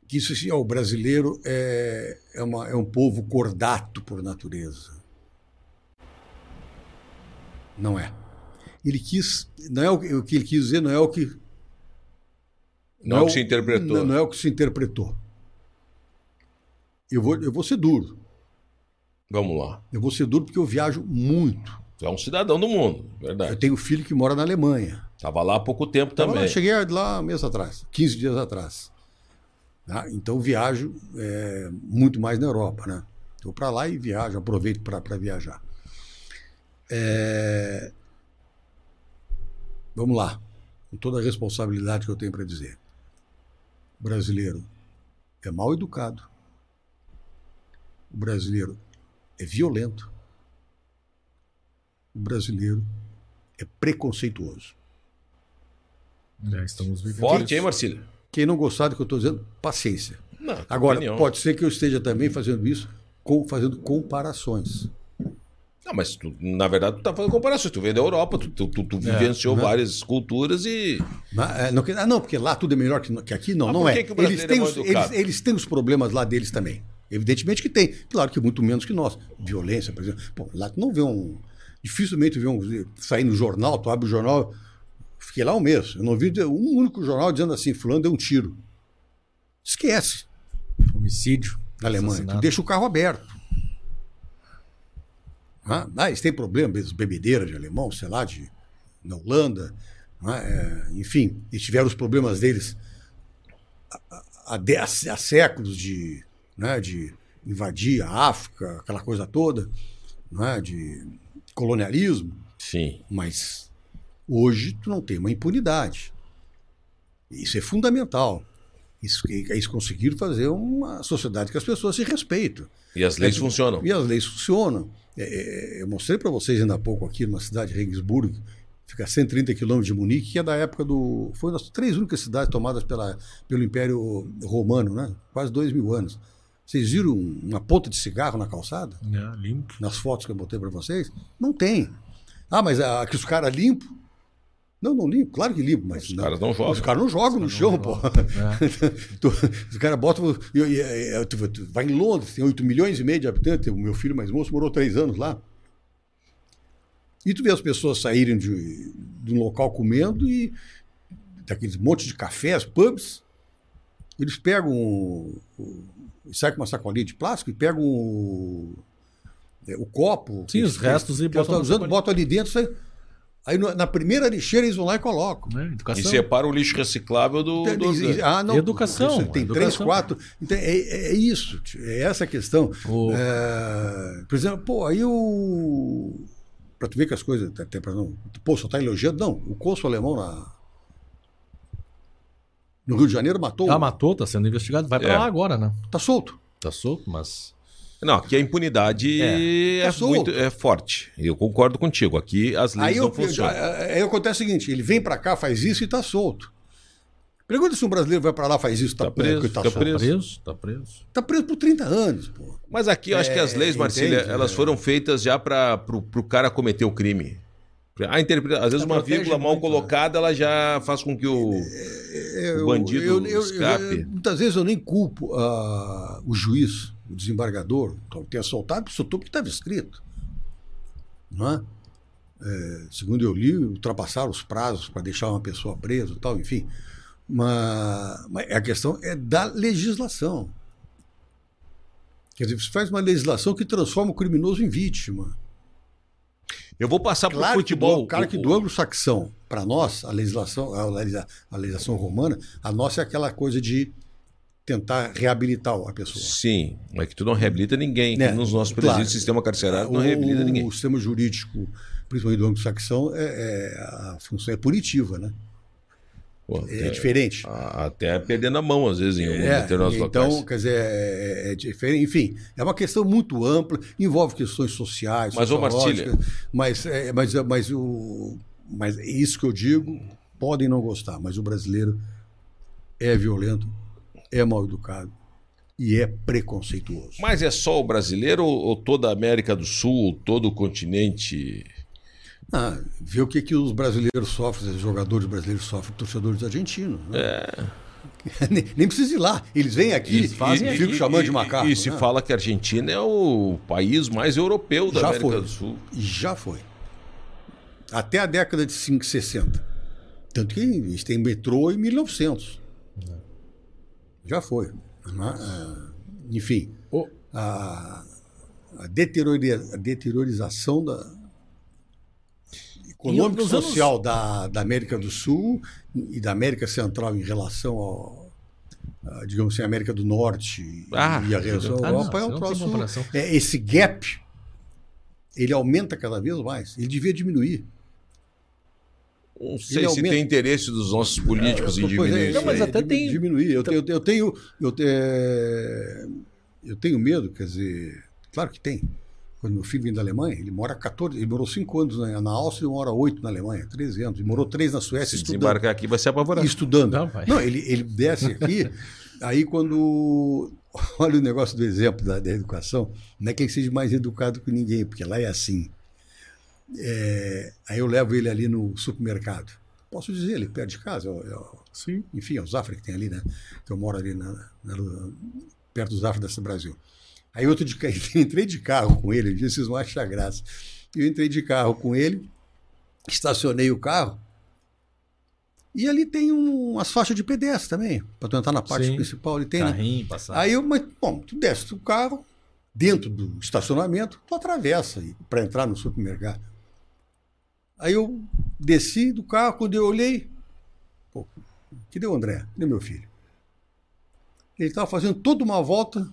que isso assim, ó, o brasileiro é, é, uma, é um povo cordato por natureza. Não é. Ele quis, não é o, que- o que ele quis dizer, não é o que Não é o que se interpretou. Não, não é o que se interpretou. Eu vou, eu vou ser duro. Vamos lá. Eu vou ser duro porque eu viajo muito. Tu é um cidadão do mundo, Eu verdade. tenho um filho que mora na Alemanha. Tava lá há pouco tempo Tava também. lá, cheguei lá um mês atrás, 15 dias atrás. Tá? Então viajo é, muito mais na Europa, né? Vou para lá e viajo, aproveito para viajar. É... Vamos lá, com toda a responsabilidade que eu tenho para dizer. O brasileiro é mal educado. O brasileiro é violento. O brasileiro é preconceituoso. Já estamos vivendo. Forte, isso. hein, Marcílio? Quem não gostar do que eu estou dizendo, paciência. Não, Agora, opinião. pode ser que eu esteja também fazendo isso, com, fazendo comparações. Não, mas tu, na verdade tu tá fazendo comparações. Tu veio da Europa, tu, tu, tu- tu vivenciou né? várias culturas e. Mas, é, não, que- ah, não, porque lá tudo é melhor que, que aqui, não, Mas não por é. que que o eles, têm é os, eles, eles têm os problemas lá deles também. Evidentemente que tem. Claro que muito menos que nós. Violência, por exemplo. Pô, lá tu não vê um. Dificilmente vê um. Sair no jornal, tu abre o jornal. Fiquei lá um mês. Eu não vi um único jornal dizendo assim: Fulano deu um tiro. Esquece. Homicídio. na Alemanha. Tu deixa o carro aberto. Ah, ah, eles têm problema, bebedeira de alemão, sei lá, de, na Holanda. não é? Enfim, eles tiveram os problemas deles há, há, séculos de, né, de invadir a África, aquela coisa toda, não é? de colonialismo. Sim. Mas hoje tu não tem uma impunidade. Isso é fundamental. Isso, eles conseguiram fazer uma sociedade que as pessoas se respeitam. E as leis É, funcionam. E as leis funcionam. É, é, eu mostrei para vocês ainda há pouco aqui numa cidade de Regensburg, fica a 130 quilômetros de Munique, que é da época do. Foi uma das três únicas cidades tomadas pela, pelo Império Romano, né? quase dois mil anos. Vocês viram uma ponta de cigarro na calçada? Limpo. nas fotos que eu botei para vocês? Não tem. Ah, mas ah, que os caras limpam? Não, não limpo, claro que limpo, mas Os caras não jogam. Os caras não jogam no chão, pô. É. [LAUGHS] Os caras botam. vai em Londres, tem 8 milhões e meio de habitantes. O meu filho mais moço morou três anos lá. E tu vê as pessoas saírem de, de um local comendo e daqueles montes de cafés, pubs, eles pegam. o- o- Sai com uma sacolinha de plástico e pegam o, é, o copo. Sim, os que- restos e que no usando, botam ali dentro. Sai, aí na primeira lixeira eles vão lá e colocam. É, E educação. separa o lixo reciclável do. Tem- do ah, não, Educação, isso Tem educação. três, quatro. Então, é, é isso. tio, É essa a questão. O- É, por exemplo, pô, aí o. Pra tu ver que as coisas. Até pra não. Pô, só tá elogiando. Não, o cônsul alemão na. No Rio de Janeiro matou. Ah, matou, tá sendo investigado. Vai pra É. lá agora, né? Tá solto. Tá solto, mas. Não, aqui a impunidade É. é, Tá muito é forte. Eu concordo contigo. Aqui as leis Aí, não eu, funcionam. aí acontece o seguinte: ele vem pra cá, faz isso e tá solto. Pergunta se um brasileiro vai pra lá, faz isso, tá, Tá preso, porque tá tá solto. Tá Preso. preso? Tá preso. Tá preso por 30 anos, pô. Mas aqui eu acho que as É, leis, Marcília, entende? elas É. foram feitas já para pro cara cometer o crime. A interpreta... Às vezes Ela uma vírgula mal muito, né? colocada, ela já faz com que o, Eu- o bandido eu- eu- escape. muitas vezes eu nem culpo ah, o juiz, o desembargador, que tenha soltado, porque soltou porque estava escrito. Não é? É, segundo eu li, ultrapassaram os prazos para deixar uma pessoa presa tal, enfim. Mas, mas a questão é da legislação. Quer dizer, você faz uma legislação que transforma o criminoso em vítima. Eu vou passar Claro que futebol. do, cara que O- do anglo-saxão, para nós, a legislação, a, legisla- a legislação romana, a nossa é aquela coisa de tentar reabilitar a pessoa. Sim, é que tu não reabilita ninguém. É, que nos nossos claro. presídios, sistema carcerário, não o, reabilita ninguém. o sistema jurídico, principalmente do anglo-saxão, é, é- a função é punitiva, né? Pô, É, até, diferente. a- até perdendo a mão, às vezes, em alguns É, determinados então, locais. quer dizer, é, é diferente. Enfim, é uma questão muito ampla, envolve questões sociais, Mas, ô, mas, é, mas, mas, o, mas é isso que eu digo, podem não gostar, mas o brasileiro é violento, é mal educado e é preconceituoso. Mas é só o brasileiro ou toda a América do Sul, todo o continente? Ah, vê o que, que os brasileiros sofrem, os jogadores brasileiros sofrem, torcedores argentinos. Né? [LAUGHS] nem, nem precisa ir lá. Eles vêm aqui fazem e ficam chamando de macaco. E, se né? fala que a Argentina é o país mais europeu da Já América foi. do Sul. Já foi. Até a década de 5, 60. Tanto que eles têm metrô em 1900. Já foi. né? Ah, Enfim, Ô. a, a deteriorização da econômica e nos anos- social da, da América do Sul e da América Central em relação ao, ah, digamos assim, América do Norte Ah, e a região ah, Europa, não, é um não tem troço. É, esse gap, ele aumenta cada vez mais. Ele devia diminuir. Não sei Ele se aumenta- tem interesse dos nossos políticos em Pois é, diminuir Não, isso mas até tem- Diminuir. Eu, tenho- eu tenho. Eu, é, eu tenho medo, quer dizer. Claro que tem. Quando meu filho vem da Alemanha, ele mora 14, ele morou 5 anos na, na Áustria e mora 8 na Alemanha, 13 anos. Ele morou 3 na Suécia Se estudando. desembarcar aqui vai ser apavorado. Estudando. Não, vai. Não, ele, ele desce aqui, [LAUGHS] aí quando. Olha o negócio do exemplo da, da educação, não é que ele seja mais educado que ninguém, porque lá é assim. É, aí eu levo ele ali no supermercado. Posso dizer, ele perto de casa, é o- Sim. enfim, é o Zafra que tem ali, né? Que eu moro ali na, na- perto do Zafra dessa Brasil. Aí outro de [LAUGHS] entrei de carro com ele, dia vocês vão achar graça. Eu entrei de carro com ele, estacionei o carro, e ali tem um- umas faixas de pedestre também, para tu entrar na parte Sim. principal, tem, né? Carrinho, passar. Aí eu, mas, bom, tu desce do carro, dentro do estacionamento, tu atravessa para entrar no supermercado. Aí eu desci do carro, quando eu olhei, pô, cadê o André? Cadê meu filho? Ele estava fazendo toda uma volta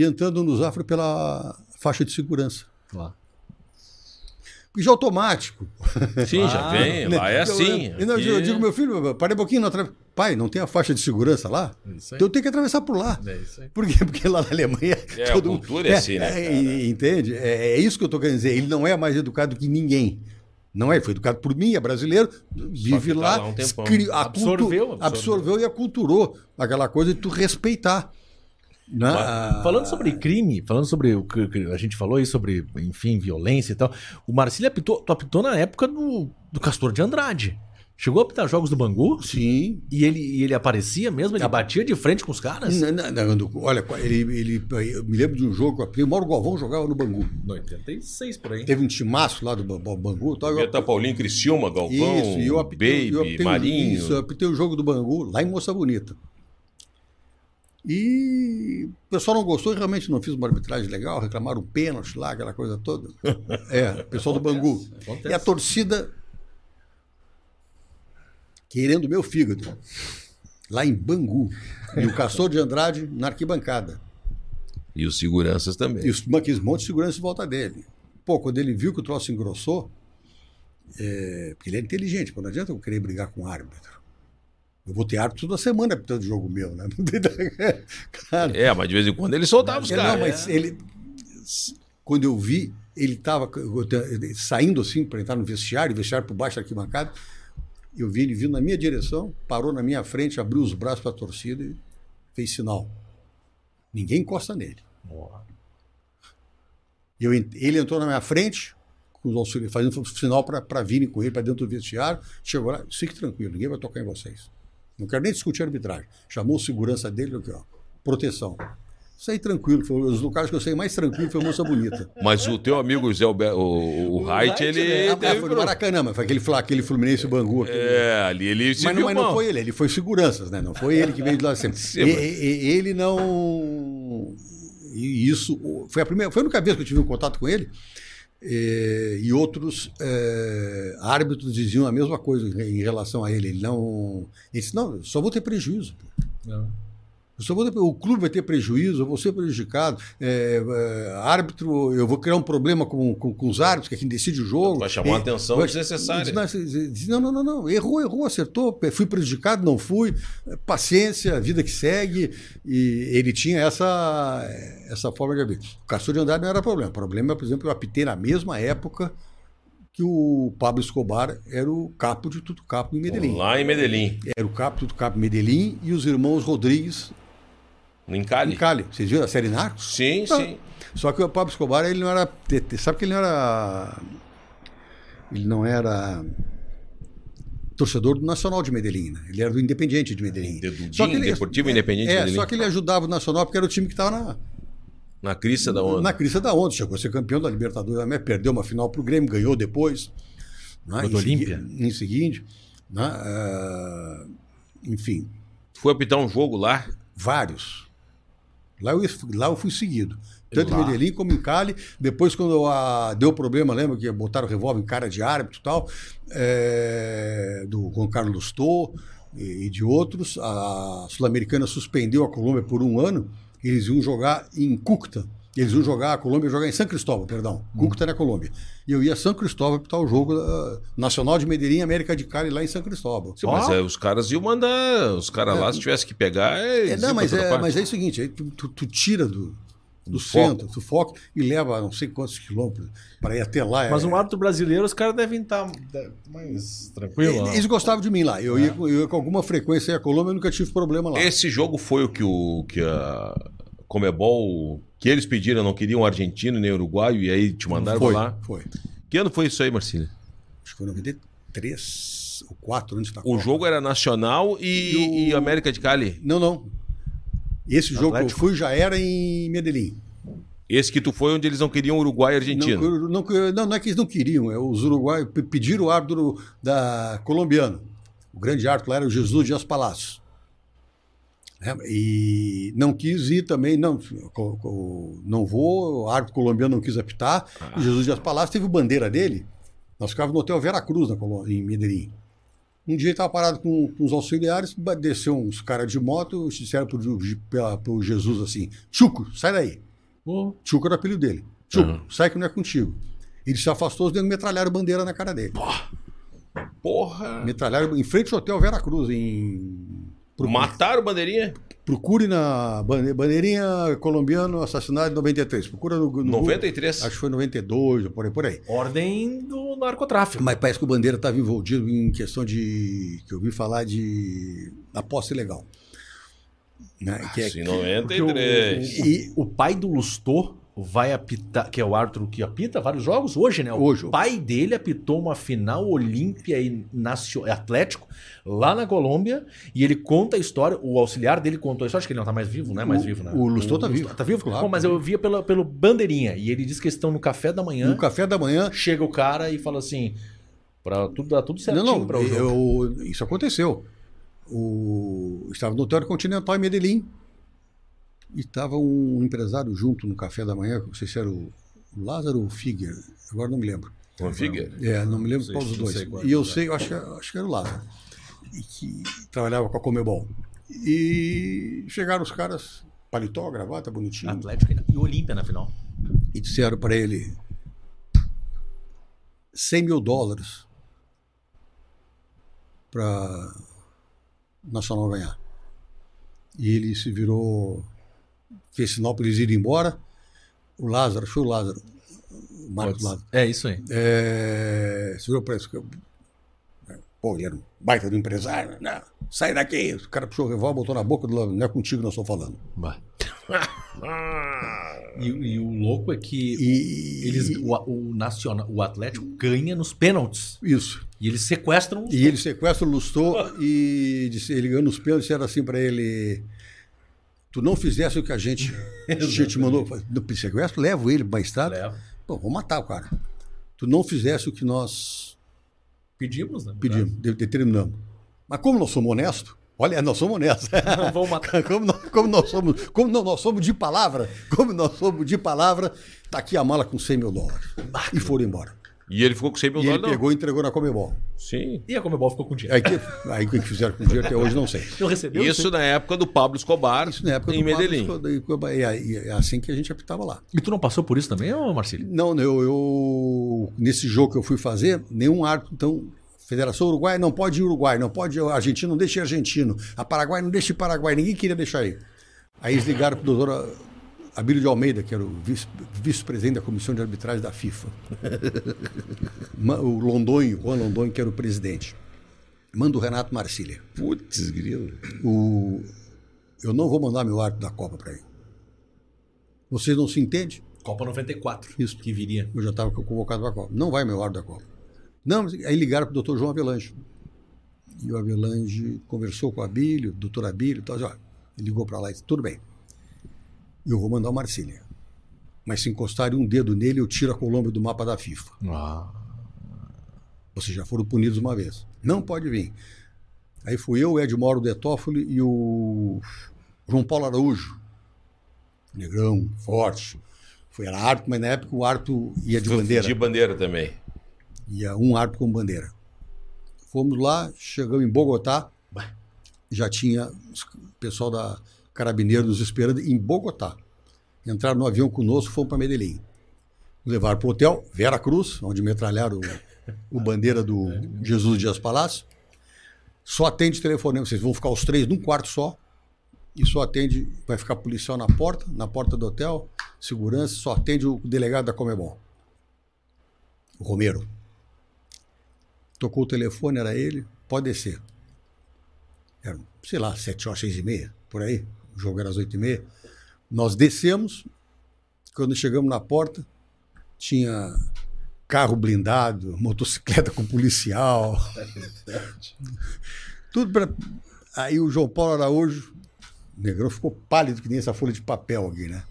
e entrando no Zafra pela faixa de segurança. Lá. Porque já é automático. Sim, já Ah, vem. Lá é Eu- assim. Eu, eu Aqui- digo, meu filho, parei um pouquinho, não atra- pai, não tem a faixa de segurança lá? Aí. Então eu tenho que atravessar por lá. É isso aí. Por quê? Porque lá na Alemanha. [LAUGHS] É, a cultura é assim, né, cara? entende? É, é isso que eu estou querendo dizer. Ele não é mais educado que ninguém. Não é, ele foi educado por mim, é brasileiro, vive tá lá, um Absorveu, absorveu. absorveu e aculturou aquela coisa de tu respeitar. Né? Ah, Falando sobre crime, falando sobre o que que a gente falou aí sobre, enfim, violência e tal. O Marcílio apitou, apitou na época do, do Castor de Andrade. Chegou a apitar jogos do Bangu Sim. e ele, e ele aparecia mesmo, ele batia de frente com os caras? Não, não, não, olha, ele, ele, eu me lembro de um jogo, o Mauro Galvão jogava no Bangu. No 86 por aí. Teve um timaço lá do Ba- Ba- Bangu. Tal, eu- Beta Paulinho, Criciúma, Galvão, Isso, e eu apitei, Baby, eu apitei, Marinho. Isso, eu apitei o jogo do Bangu, lá em Moça Bonita. E o pessoal não gostou e realmente não fiz uma arbitragem legal, reclamaram pênalti lá, aquela coisa toda. [LAUGHS] É, o pessoal do Bangu. acontece. E a torcida querendo o meu fígado. Lá em Bangu. E o Castor de Andrade na arquibancada. E os seguranças também. E os aqueles monte de segurança em volta dele. Pô, quando ele viu que o troço engrossou, é, porque ele é inteligente, pô, não adianta eu querer brigar com o árbitro. Eu vou ter árbitro toda semana apitando jogo meu, né? [LAUGHS] Cara, É, mas de vez em quando ele soltava os é, caras. não, mas ele. Quando eu vi, ele estava saindo assim para entrar no vestiário, vestiário por baixo da arquibancada. Eu vi ele vindo na minha direção, parou na minha frente, abriu os braços para a torcida e fez sinal. Ninguém encosta nele. Eu, ele entrou na minha frente, com os auxílios, fazendo sinal para virem com ele para dentro do vestiário. Chegou lá, fique tranquilo, ninguém vai tocar em vocês. Não quero nem discutir a arbitragem. Chamou o segurança dele, aqui, ó, proteção. Saí tranquilo, foi um dos lugares que eu saí mais tranquilo foi Moça Bonita. [LAUGHS] Mas o teu amigo Zé Alber- o, o, Wright, ele. Ah, teve foi no Maracanã, mas foi aquele, Fla- aquele Fluminense Bangu. aquele- É, ali ele se mas, viu não, mas não foi ele, ele foi seguranças, né? Não foi ele que veio de lá sempre. [LAUGHS] Sim, E- mas- ele não. E isso foi a primeira, foi a única vez que eu tive um contato com ele. Eh, e outros eh, árbitros diziam a mesma coisa em relação a ele. Ele não. Ele disse, não, só vou ter prejuízo. pô. Ter- o clube vai ter prejuízo, eu vou ser prejudicado. É, é, árbitro, eu vou criar um problema com, com, com os árbitros, que é quem decide o jogo. Vai chamar uma atenção vai- desnecessária. Não, não, não, não. Errou, errou, acertou. Fui prejudicado, não fui. Paciência, vida que segue. E ele tinha essa, essa forma de ver. O Castor de Andrade não era problema. O problema, por exemplo, eu apitei na mesma época que o Pablo Escobar era o capo de tudo capo em Medellín. Lá em Medellín, Era o capo de tudo capo em Medellín e os irmãos Rodrigues em Cali. em Cali. Vocês viram a série Narcos? Sim, sim. Só que o Pablo Escobar, ele não era. Sabe que ele não era. Ele não era torcedor do Nacional de Medellín, né? Ele era do Independiente de Medellín. Dedudinho, Só que ele- Deportivo Independiente de é, Medellín. só que ele ajudava o Nacional porque era o time que estava na, Na crista da onda. na crista da onda. Chegou a ser campeão da Libertadores, mas perdeu uma final para o Grêmio, ganhou depois. Né? Foi do Em segui- Olímpia? Em seguinte. Né? Ah, enfim, Foi apitar um jogo lá. Vários. Lá eu, lá eu fui seguido. Tanto Lá. em Medellín como em Cali. Depois, quando ah, deu problema, lembra que botaram revólver em cara de árbitro e tal, é, do Juan Carlos Tô. e, e de outros. A Sul-Americana suspendeu a Colômbia por um ano. Eles iam jogar em Cúcuta. Eles iam jogar, a Colômbia ia jogar em São Cristóvão, perdão. Cúcuta na Colômbia. E eu ia a São Cristóvão para o jogo ah, Nacional de Medellín, América de Cali, lá em São Cristóvão. Sim, mas é, os caras iam mandar. Os caras lá, se tivesse que pegar. É, É, eles não, iam mas é, parte. mas é o seguinte, aí tu, tu- tu tira do, do, Do centro, do foco, e leva não sei quantos quilômetros para ir até lá. Mas é- um árbitro brasileiro, os caras devem estar mais tranquilos. Eles gostavam de mim lá. Eu, ia, com- eu ia com alguma frequência à Colômbia, eu nunca tive problema lá. Esse jogo foi o que, o, que a Comebol. Que eles pediram, não queriam argentino nem uruguaio, e aí te mandaram foi, lá. foi. Que ano foi isso aí, Marcílio? Acho que foi 93 ou 4 antes da O Copa. jogo era Nacional e, E o- e América de Cali. Não, não. Esse jogo Atlético? que eu fui já era em Medellín. Esse que tu foi onde eles não queriam Uruguai e Argentino. Não, não, não, não é que eles não queriam, é os uruguaios pe- pediram o árbitro da colombiano. O grande árbitro lá era o Jesus Dias Palacios. É, e não quis ir também, não, não vou, o árbitro colombiano não quis apitar. E Jesus Dias Palacios teve bandeira dele. Nós ficávamos no Hotel Veracruz, na em Medellín. Um dia ele estava parado com, com os auxiliares, desceu uns caras de moto, disseram para o Jesus assim: Chuco, sai daí. Pô, Chuco era o apelido dele. Chuco, Uhum. sai que não é contigo. Ele se afastou, os negros metralharam bandeira na cara dele. Porra! Metralharam em frente ao Hotel Veracruz, em. Procure, Mataram bandeirinha? procure na bande- bandeirinha colombiano assassinado em 93. Procura no. no 93. Acho que foi 92, ou por aí, por aí. ordem do narcotráfico. Mas parece que o Bandeira estava envolvido em questão de. que eu ouvi falar de aposta ilegal. Né? Que é- Isso em Porque o, 93. o- E- o pai do Lustô vai apitar, que é o árbitro que apita vários jogos hoje, né? O Hoje. pai dele apitou uma final Olímpia e Nacio- Atlético lá na Colômbia e ele conta a história, o auxiliar dele contou a história, acho que ele não tá mais vivo, né? Mais O- vivo, né? o Lustô tá vivo. Tá vivo? Claro. Bom, mas eu via pela, pelo bandeirinha e ele diz que eles estão no café da manhã, no café da manhã. chega o cara e fala assim, para tudo dar tudo certinho Não, não, para o jogo. eu, isso aconteceu. O, estava no Hotel Continental em Medellín e estava um empresário junto no café da manhã, não sei se era o Lázaro ou o Figuer, agora não me lembro. Uma figa. É, não me lembro qual dos dois. qual e eu sei, eu acho, que- acho que era o Lázaro, e que trabalhava com a Comebol. E chegaram os caras, paletó, gravata, bonitinho, Atlético e Olímpia na final. e disseram para ele 100 mil dólares para Nacional ganhar. E ele se virou, fez sinal para eles irem embora. O Lázaro, foi o Lázaro, o Marcos Lázaro, É isso aí. é, se virou para eles. Pô, ele era um baita do empresário. Não, sai daqui. O cara puxou o revólver, botou na boca do Lázaro. Não é contigo que nós estamos falando. [LAUGHS] E, e o louco é que E, eles, o, o, nacional, o Atlético ganha nos pênaltis. Isso. E eles sequestram E ele sequestra o Lustô e disse, ele ganhando os pênaltis, disseram assim para ele: Tu não fizesse o que a gente [LAUGHS] te, te mandou. No sequestro, levo ele para a estrada. Leva. Pô, vou matar o cara. Tu não fizesse o que nós Pedimos, né? pedimos, de- determinamos. Mas como nós somos honestos, olha, nós somos honestos. [LAUGHS] Não vão matar. [LAUGHS] Como nós, como nós somos, como não, nós somos de palavra, como nós somos de palavra, tá aqui a mala com 100 mil dólares. E foram embora. E ele ficou com 100 mil E ele dólares, não? pegou e entregou na Comebol. Sim. E a Comebol ficou com dinheiro. Aí, que, aí o que fizeram com o dinheiro até hoje, não sei. Não recebeu? Isso na época do Pablo Escobar, Isso na época em do Pablo Medellín. Escobar, e é- assim que a gente apitava lá. E tu não passou por isso também, ô Marcílio? Não, eu, eu- nesse jogo que eu fui fazer, nenhum árbitro, então, Federação Uruguai não pode ir Uruguai, não pode ir argentino, não deixe argentino. A Paraguai não deixe Paraguai, ninguém queria deixar aí. Aí eles ligaram para o doutor Abílio de Almeida, que era o vice- vice-presidente da comissão de arbitragem da FIFA. [LAUGHS] O Londonho, Juan Londonho, que era o presidente. Manda o Renato Marcília. Putz, grilo. O... Eu não vou mandar meu árbitro da Copa para aí. Vocês não se entendem? Copa 94. Isso. Que viria. Eu já estava convocado para a Copa. Não vai meu árbitro da Copa. Não, aí ligaram para o doutor João Avelange. E o Avelange conversou com o Abílio, o doutor Abílio, e tal, ó, ele ligou para lá e disse, tudo bem, eu vou mandar o Marcília. Mas se encostarem um dedo nele, eu tiro a Colômbia do mapa da FIFA. Ah. Vocês já foram punidos uma vez. Não pode vir. Aí fui eu, o Ed Moro de Toffoli e o João Paulo Araújo. Negrão, forte. Foi era árbitro, mas na época o árbitro ia de bandeira. De bandeira também. Ia um árbitro com bandeira. Fomos lá, chegamos em Bogotá. já tinha o pessoal da Carabineiro nos esperando em Bogotá. Entraram no avião conosco, fomos para Medellín. Levaram para o hotel Vera Cruz, onde metralharam o, o bandeira do Jesus Dias Palácio. Só atende telefonema, vocês vão ficar os três num quarto só. E só atende, vai ficar policial na porta, na porta do hotel, segurança, só atende o delegado da Comebol. O Romero. Tocou o telefone, era ele, pode descer. Era, sei lá, sete horas, seis e meia, por aí. O jogo era às oito e meia. Nós descemos, quando chegamos na porta, tinha carro blindado, motocicleta com policial. [LAUGHS] Tudo para. Aí o João Paulo Araújo, o negrão ficou pálido que nem essa folha de papel aqui, né?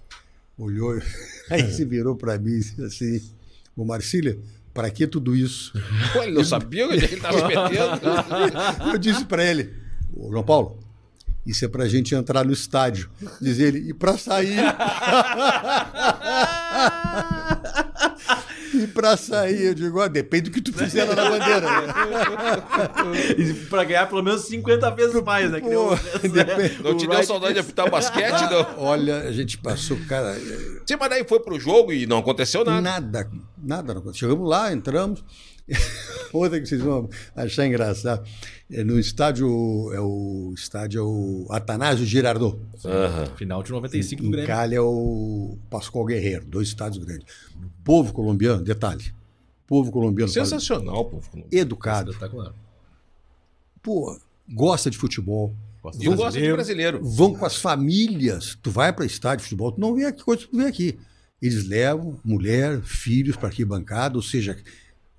Olhou, [LAUGHS] aí se virou para mim e disse assim: Ô Marcília, para que tudo isso? Pô, ele não sabia onde ele estava [LAUGHS] metendo. Eu disse para ele: Ô João Paulo, isso é para a gente entrar no estádio. Diz ele, e para sair. [LAUGHS] e para sair, eu digo, ah, depende do que tu fizer lá na bandeira. Né? E pra ganhar pelo menos 50 vezes mais, né? Que nem o- Pô, depende. Não te deu saudade de apitar o basquete, não? Olha, a gente passou, cara, Sim, mas daí foi pro jogo e não aconteceu nada. nada, nada. não aconteceu. Chegamos lá, entramos. [LAUGHS] Outra que vocês vão achar engraçado. É no estádio, é o estádio é o Atanásio Girardot. Aham. Final de 95 do Em Grêmio. Cali é o Pascoal Guerreiro, dois estádios grandes. Povo colombiano, detalhe. Povo colombiano. Sensacional, pô. Educado. Espetacular. Pô, gosta de futebol. E do gosto de brasileiro. Vão com as famílias. Tu vai para estádio de futebol, tu não vê aqui coisa que tu vê aqui. Eles levam mulher, filhos para arquibancada, ou seja,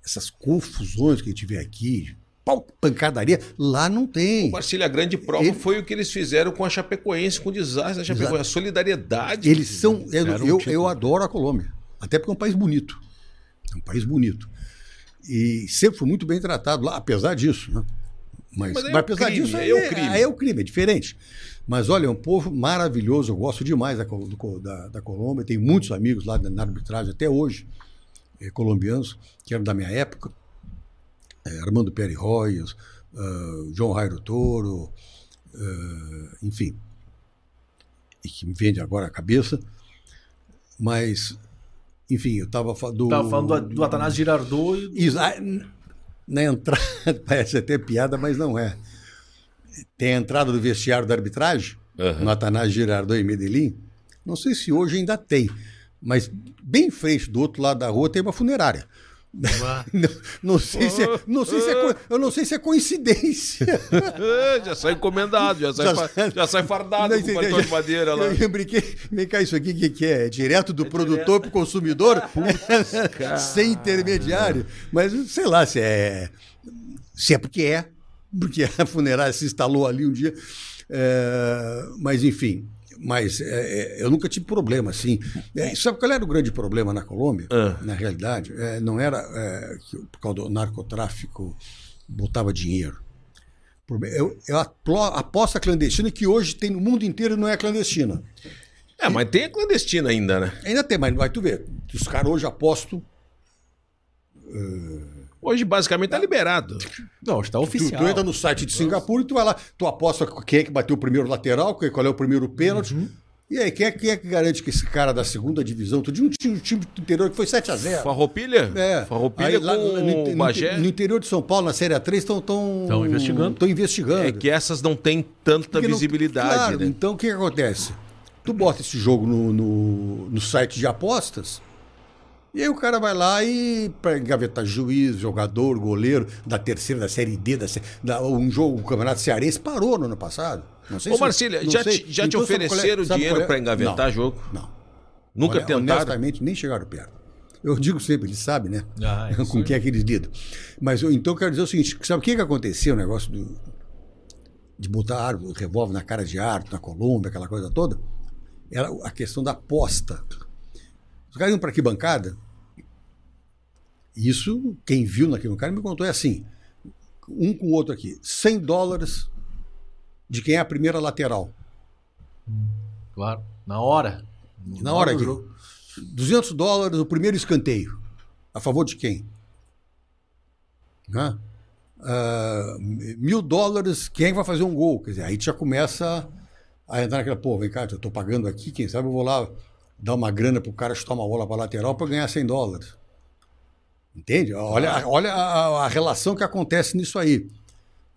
essas confusões que a gente vê aqui, pau, pancadaria, lá não tem. Marcília, a grande prova Ele- foi o que eles fizeram com a Chapecoense, com o desastre da Chapecoense. Exato. A solidariedade. Eles são. Eu, eu, título. eu adoro a Colômbia. Até porque é um país bonito. É um país bonito. E sempre foi muito bem tratado lá, apesar disso. Né? Mas, Mas é o apesar crime, disso, aí aí é o é, crime. aí é o crime, é diferente. Mas olha, é um povo maravilhoso. Eu gosto demais da, do da, da Colômbia. Tenho muitos amigos lá na arbitragem até hoje, colombianos, que eram da minha época. Eh, Armando Peri Royas, ah, João Jairo Toro, ah, enfim. E que me vende agora a cabeça. Mas, enfim, eu estava falando. Tava falando do, do Atanásio Girardot e. Isso, ah, na entrada, [LAUGHS] parece até piada, mas não é. Tem a entrada do vestiário da arbitragem, Aham. no Atanásio Girardot em Medellín. Não sei se hoje ainda tem, mas bem em frente do outro lado da rua tem uma funerária. [LAUGHS] Não, não sei se é, não sei se é eu não sei se é coincidência. [LAUGHS] já sai encomendado, já sai, Já fa- já sai fardado Não, com paletó de madeira lá. Eu, eu brinquei, vem cá, isso aqui que, que é? Direto do produtor para o consumidor? [LAUGHS] Sem intermediário? Mas sei lá se é. Se é porque é, porque a funerária se instalou ali um dia. É, mas enfim. Mas é, é, eu nunca tive problema assim. É, sabe qual era o grande problema na Colômbia? Ah. Na realidade, É, não era é, que por causa do narcotráfico botava dinheiro. Eu, eu a clandestina que hoje tem no mundo inteiro e não é clandestina. É, mas tem a clandestina ainda, né? Ainda tem, mas vai tu ver. Os caras hoje apostam. Hoje basicamente tá liberado. Não, está Tu, oficial. tu entra no site de Singapura e tu vai lá, tu aposta quem é que bateu o primeiro lateral, qual é o primeiro pênalti. Uhum. E aí, quem é, quem é que garante que esse cara da segunda divisão, tu de um time, um time do interior que foi 7x0? Farroupilha? É. Farroupilha Aí com lá no, no, o Bagé. no interior de São Paulo, na Série A3, estão tão, Tão investigando. Estão investigando. É que essas não têm tanta Porque não- visibilidade, claro, né? Então o que, que acontece? Tu bota esse jogo no, no, no site de apostas, e aí o cara vai lá e para engavetar juiz, jogador, goleiro da terceira, da série D, da, da- um jogo, o Campeonato Cearense parou no ano passado. Não sei Ô, se- Marcília, não já sei. te- já te Então, sabe é- ofereceram sabe dinheiro é? pra engavetar Não, jogo? Não. Nunca Olha, tentaram? Honestamente, nem chegaram perto. Eu digo sempre, eles sabem, né? Ah, [LAUGHS] isso Com quem é que eles lidam. Mas eu, então eu quero dizer o seguinte: sabe o que, que aconteceu? O negócio do, de botar árvore, revólver na cara de árvore, na Colômbia, aquela coisa toda. Era a questão da aposta. Os caras iam para que bancada? Isso, quem viu naquele cara me contou, é assim: um com o outro aqui, 100 dólares de quem é a primeira lateral. Claro. Na hora. Na hora do aqui. jogo. 200 dólares o primeiro escanteio. A favor de quem? Ah, mil dólares, quem é vai fazer um gol? Quer dizer, aí já começa a entrar naquela, pô, vem cá, eu tô pagando aqui, quem sabe eu vou lá dar uma grana pro cara chutar uma bola para lateral para ganhar 100 dólares. Entende? Olha, olha a, a relação que acontece nisso aí.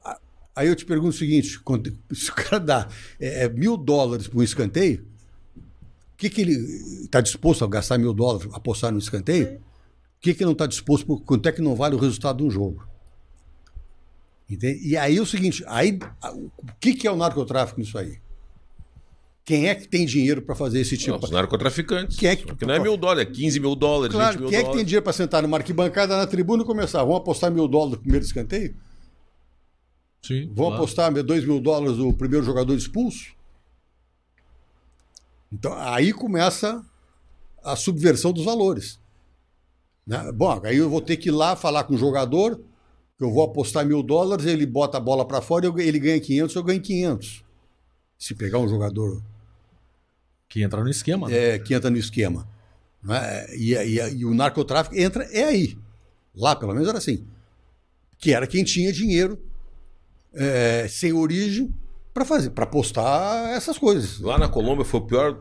A- Aí eu te pergunto o seguinte: quando- [LAUGHS] se o cara dá é, é, mil dólares para um escanteio, o que, que ele está disposto a gastar mil dólares, apostar no escanteio? O que, que ele não está disposto, por, quanto é que não vale o resultado de um jogo? Entende? E aí é o seguinte: aí, a- o que, que é o narcotráfico nisso aí? Quem é que tem dinheiro para fazer esse tipo? Os narcotraficantes. Quem é que- Porque não é mil dólares, é 15 mil dólares, 20 Claro, mil quem é que tem dólares. dinheiro para sentar numa arquibancada na tribuna e começar? Vamos apostar mil dólares no primeiro escanteio? Sim. Vão claro. apostar dois mil dólares o primeiro jogador expulso? Então, aí começa a subversão dos valores. Né? Bom, aí eu vou ter que ir lá falar com o jogador, que eu vou apostar mil dólares, ele bota a bola para fora, ele ganha 500, eu ganho 500. Se pegar um jogador Que entra no esquema. né? é, que entra no esquema. né? E, e- e o narcotráfico entra, é aí. Lá, pelo menos, era assim. Que era quem tinha dinheiro é, sem origem para fazer, para postar essas coisas. Lá na Colômbia foi o pior.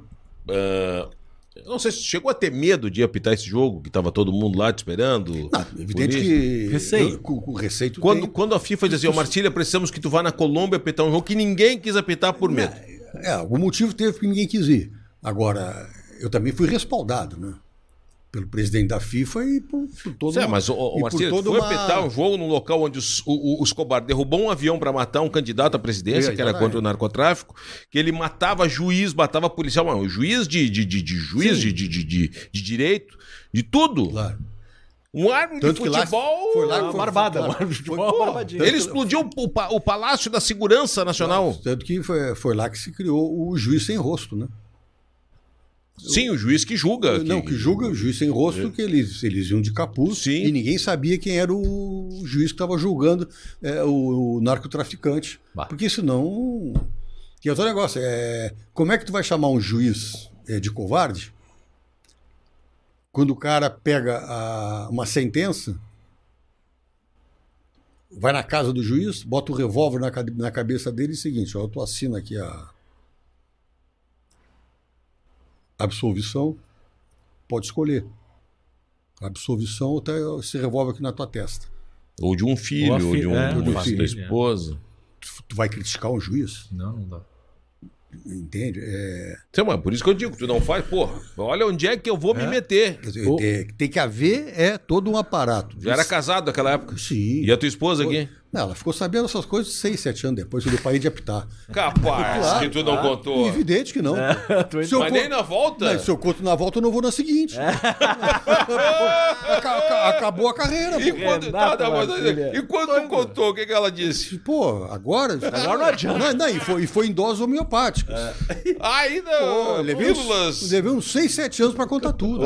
ah, eu não sei se chegou a ter medo de apitar esse jogo, que tava todo mundo lá te esperando. Não, evidente que. Receio. eu- Com, com receio Quando, tem- quando a FIFA dizia assim, ô Marcília, precisamos que tu vá na Colômbia apitar um jogo que ninguém quis apitar por medo. É, algum motivo teve que ninguém quis ir. Agora, eu também fui respaldado, né? Pelo presidente da FIFA e por, por todo Certo, mas o, o toda foi uma- apitar um jogo num local onde os- o, o Escobar derrubou um avião para matar um candidato à presidência, É, que era contra o narcotráfico, que ele matava juiz, matava policial, mano, juiz de, de, de, de juiz de, de, de, de, de direito, de tudo. Claro. Um árbitro de Tanto futebol. foi lá Uma foi- barbada, um de foi- futebol, pô, Ele que- explodiu o, o Palácio da Segurança Nacional. Tanto que foi, foi lá que se criou o juiz sem rosto, né? Sim, o juiz que julga. Não, que julga o juiz sem rosto, que eles, eles iam de capuz Sim. e ninguém sabia quem era o juiz que estava julgando é, o, o narcotraficante. Bah. Porque senão. Que é outro negócio. É, como é que tu vai chamar um juiz é, de covarde quando o cara pega a- uma sentença, vai na casa do juiz, bota o revólver na, na cabeça dele e é o seguinte: ó, eu tô assino aqui a absolvição, pode escolher. Absolvição até esse revólver aqui na tua testa. Ou de um filho, Ou fi- de um, é, ou de um uma filho, esposa. Tu, tu vai criticar um juiz, Não, não dá. entende? É, Então, mas por isso que eu digo, tu não faz, porra, olha onde é que eu vou me meter. quer dizer, O- tem, tem que haver é todo um aparato. Já era casado naquela época. Sim. E a tua esposa aqui? Não, ela ficou sabendo essas coisas seis, sete anos depois, quando eu parei de apitar. Capaz Claro. que tu não contou. Evidente que não. Tu Se eu Mas con- nem na volta? Não, se eu conto na volta, eu não vou na seguinte. [LAUGHS] Aca- Acabou a carreira. E pô. quando, Renato tá, tá, e quando tu contou, o que, que ela disse? Pô, agora. Agora não adianta. Não, não, e, foi, e foi em doses homeopáticas. Ainda, Pô, levei, pílulas. uns, levei uns 6, 7 anos pra contar tudo.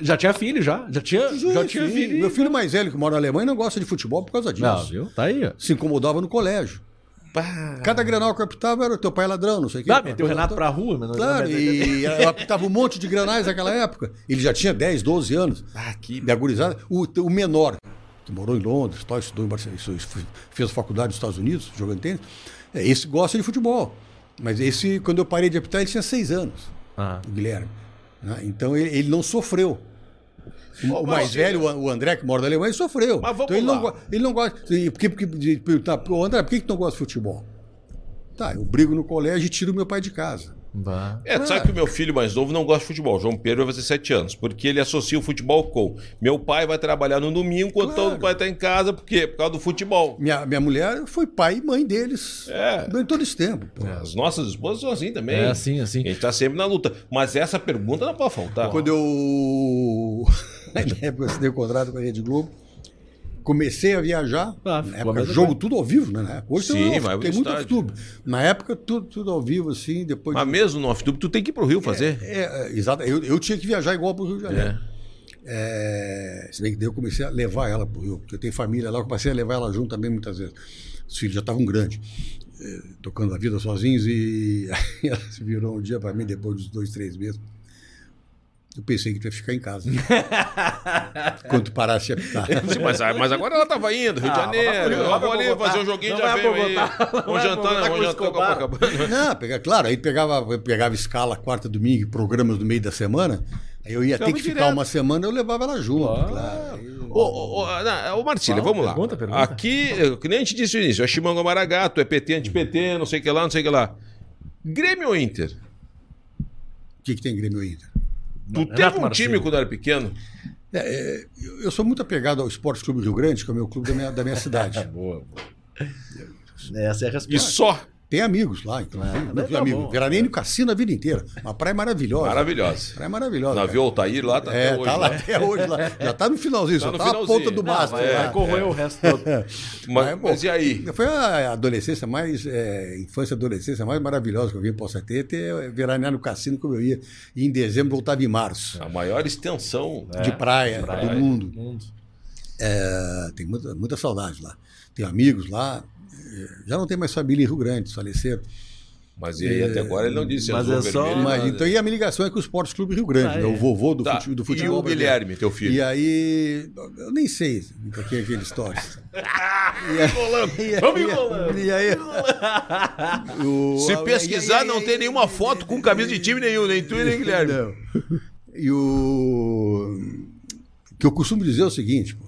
Já tinha filho, já? Já tinha, já Sim, tinha filho. Meu filho mais velho, que mora na Alemanha, não gosta de futebol por causa disso. Não, viu? Tá aí, ó. Se incomodava no colégio. Cada granal que eu apitava era teu pai ladrão, não sei o quê. Dá, meteu o Renato pra rua, mas não Claro, e [LAUGHS] eu apitava um monte de granais naquela época. Ele já tinha 10, 12 anos. Ah, que... O, o menor, que morou em Londres, tal, estudou em Barcelona, fez faculdade nos Estados Unidos, jogando tênis, é, esse gosta de futebol. Mas esse, quando eu parei de apitar, ele tinha seis anos, Ah. o Guilherme. né? Então ele não sofreu. O, mais velho, o André, que mora na Alemanha, ele sofreu. Mas vamos então ele não, lá. go- ele não gosta. E Por que, porque, de- perguntar, "Pô, André, por que, que tu não gosta de futebol? Tá, eu brigo no colégio e tiro meu pai de casa. Bah. É, tu sabe que o meu filho mais novo não gosta de futebol. João Pedro vai fazer 7 anos. Porque ele associa o futebol com. Meu pai vai trabalhar no domingo, enquanto Claro. o pai tá em casa. Por quê? Por causa do futebol. Minha, minha mulher foi pai e mãe deles É. durante todo esse tempo. pô. As nossas esposas são assim também. É assim, assim. A gente tá sempre na luta. Mas essa pergunta não pode faltar. Quando eu. [LAUGHS] Na época eu assinei o contrato com a Rede Globo. Comecei a viajar. Ah, na época, jogo bem. tudo ao vivo, né? Hoje Sim, tem, vai tem muito estádio. YouTube. Na época, tudo, tudo ao vivo, assim, depois. Mas de- mesmo no off-tube, tu tem que ir pro Rio fazer. É, é, exato. Eu, eu tinha que viajar igual para o Rio de Janeiro. É. É, se bem que daí eu comecei a levar ela para o Rio, porque eu tenho família lá, eu comecei a levar ela junto também muitas vezes. Os filhos já estavam grandes, é, tocando a vida sozinhos, e aí [LAUGHS] ela se virou um dia para mim, depois dos dois, três meses. Eu pensei que tu ia ficar em casa. [LAUGHS] Quando tu parasse de apitar. Sim, mas, mas agora ela tava indo, Rio de Ah, Janeiro. Eu vou ali fazer um joguinho Não já veio aí. Vamos jantar, vamos jantar com. Copacabana. Não, pega, claro, aí pegava, pegava escala quarta, domingo, programas no meio da semana. Aí eu ia Ficava ter que ficar direto. uma semana, eu levava ela junto, claro. Aí- Ô, ô, ô, não, ô, Marcília, vamos lá. pergunta, pergunta. Aqui, que nem a gente disse no início, é Chimango Maragato, é PT, anti-PT, não sei o que lá, não sei o que lá. Grêmio ou Inter? O que, que tem Grêmio e Inter? Tu Renato teve um Marcílio. time quando era pequeno? É, é, eu, sou muito apegado ao Esporte Clube Rio Grande, que é o meu clube da minha, da minha [LAUGHS] cidade. Boa, Essa é a E resposta. só. Tem amigos lá, inclusive. Ah, muitos tá amigos. bom. Veraneio e cassino a vida inteira. Uma praia maravilhosa. Maravilhosa. Praia maravilhosa. Navio Altair lá tá É, até hoje. tá lá né? até hoje. Lá. Já tá no finalzinho, Tá só no tá a finalzinho. ponta do mastro. Vai, lá. vai corroer o resto todo. [LAUGHS] Mas, Mas, pô, mas e aí? Foi a adolescência mais, é, infância e adolescência mais maravilhosa que eu vi em Poça ter, ter veranear no cassino como eu ia. E em dezembro voltava em março. A maior extensão. de praia, praia. do mundo. Mundo. É, tem muita, muita saudade lá. Tenho amigos lá. É, Já não tem mais família em Rio Grande, faleceram. Mas e aí, até agora ele não disse Mas azul, é só- vermelho, Mas, então, e a minha ligação é com o Esporte Clube Rio Grande, Ah, né? é. o vovô do, Tá, fute- do E futebol. o brasileiro. Guilherme, teu filho? E aí, eu nem sei para que é aquele. [LAUGHS] E aí, Vamos enrolando. E aí, [LAUGHS] o- Se e aí- pesquisar, e não aí- tem nenhuma foto com camisa de time nenhum, nem tu e nem [LAUGHS] Guilherme. Não. E o que eu costumo dizer é o seguinte, pô.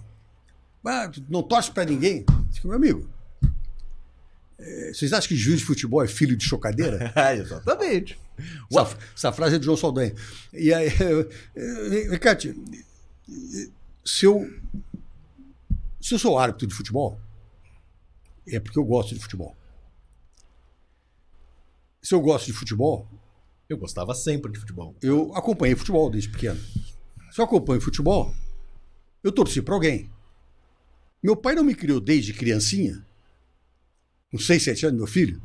Ah, não torce para ninguém? Diz que, meu amigo, é, vocês acham que juiz de futebol é filho de chocadeira? [LAUGHS] É, exatamente. Essa, essa frase é de João Saldanha. E aí, [LAUGHS] Ricardo, se eu, se eu sou árbitro de futebol, é porque eu gosto de futebol. Se eu gosto de futebol, Eu gostava sempre de futebol. eu acompanhei futebol desde pequeno. Se eu acompanho futebol, eu torci para alguém. Meu pai não me criou desde criancinha, com 6, 7 anos, meu filho.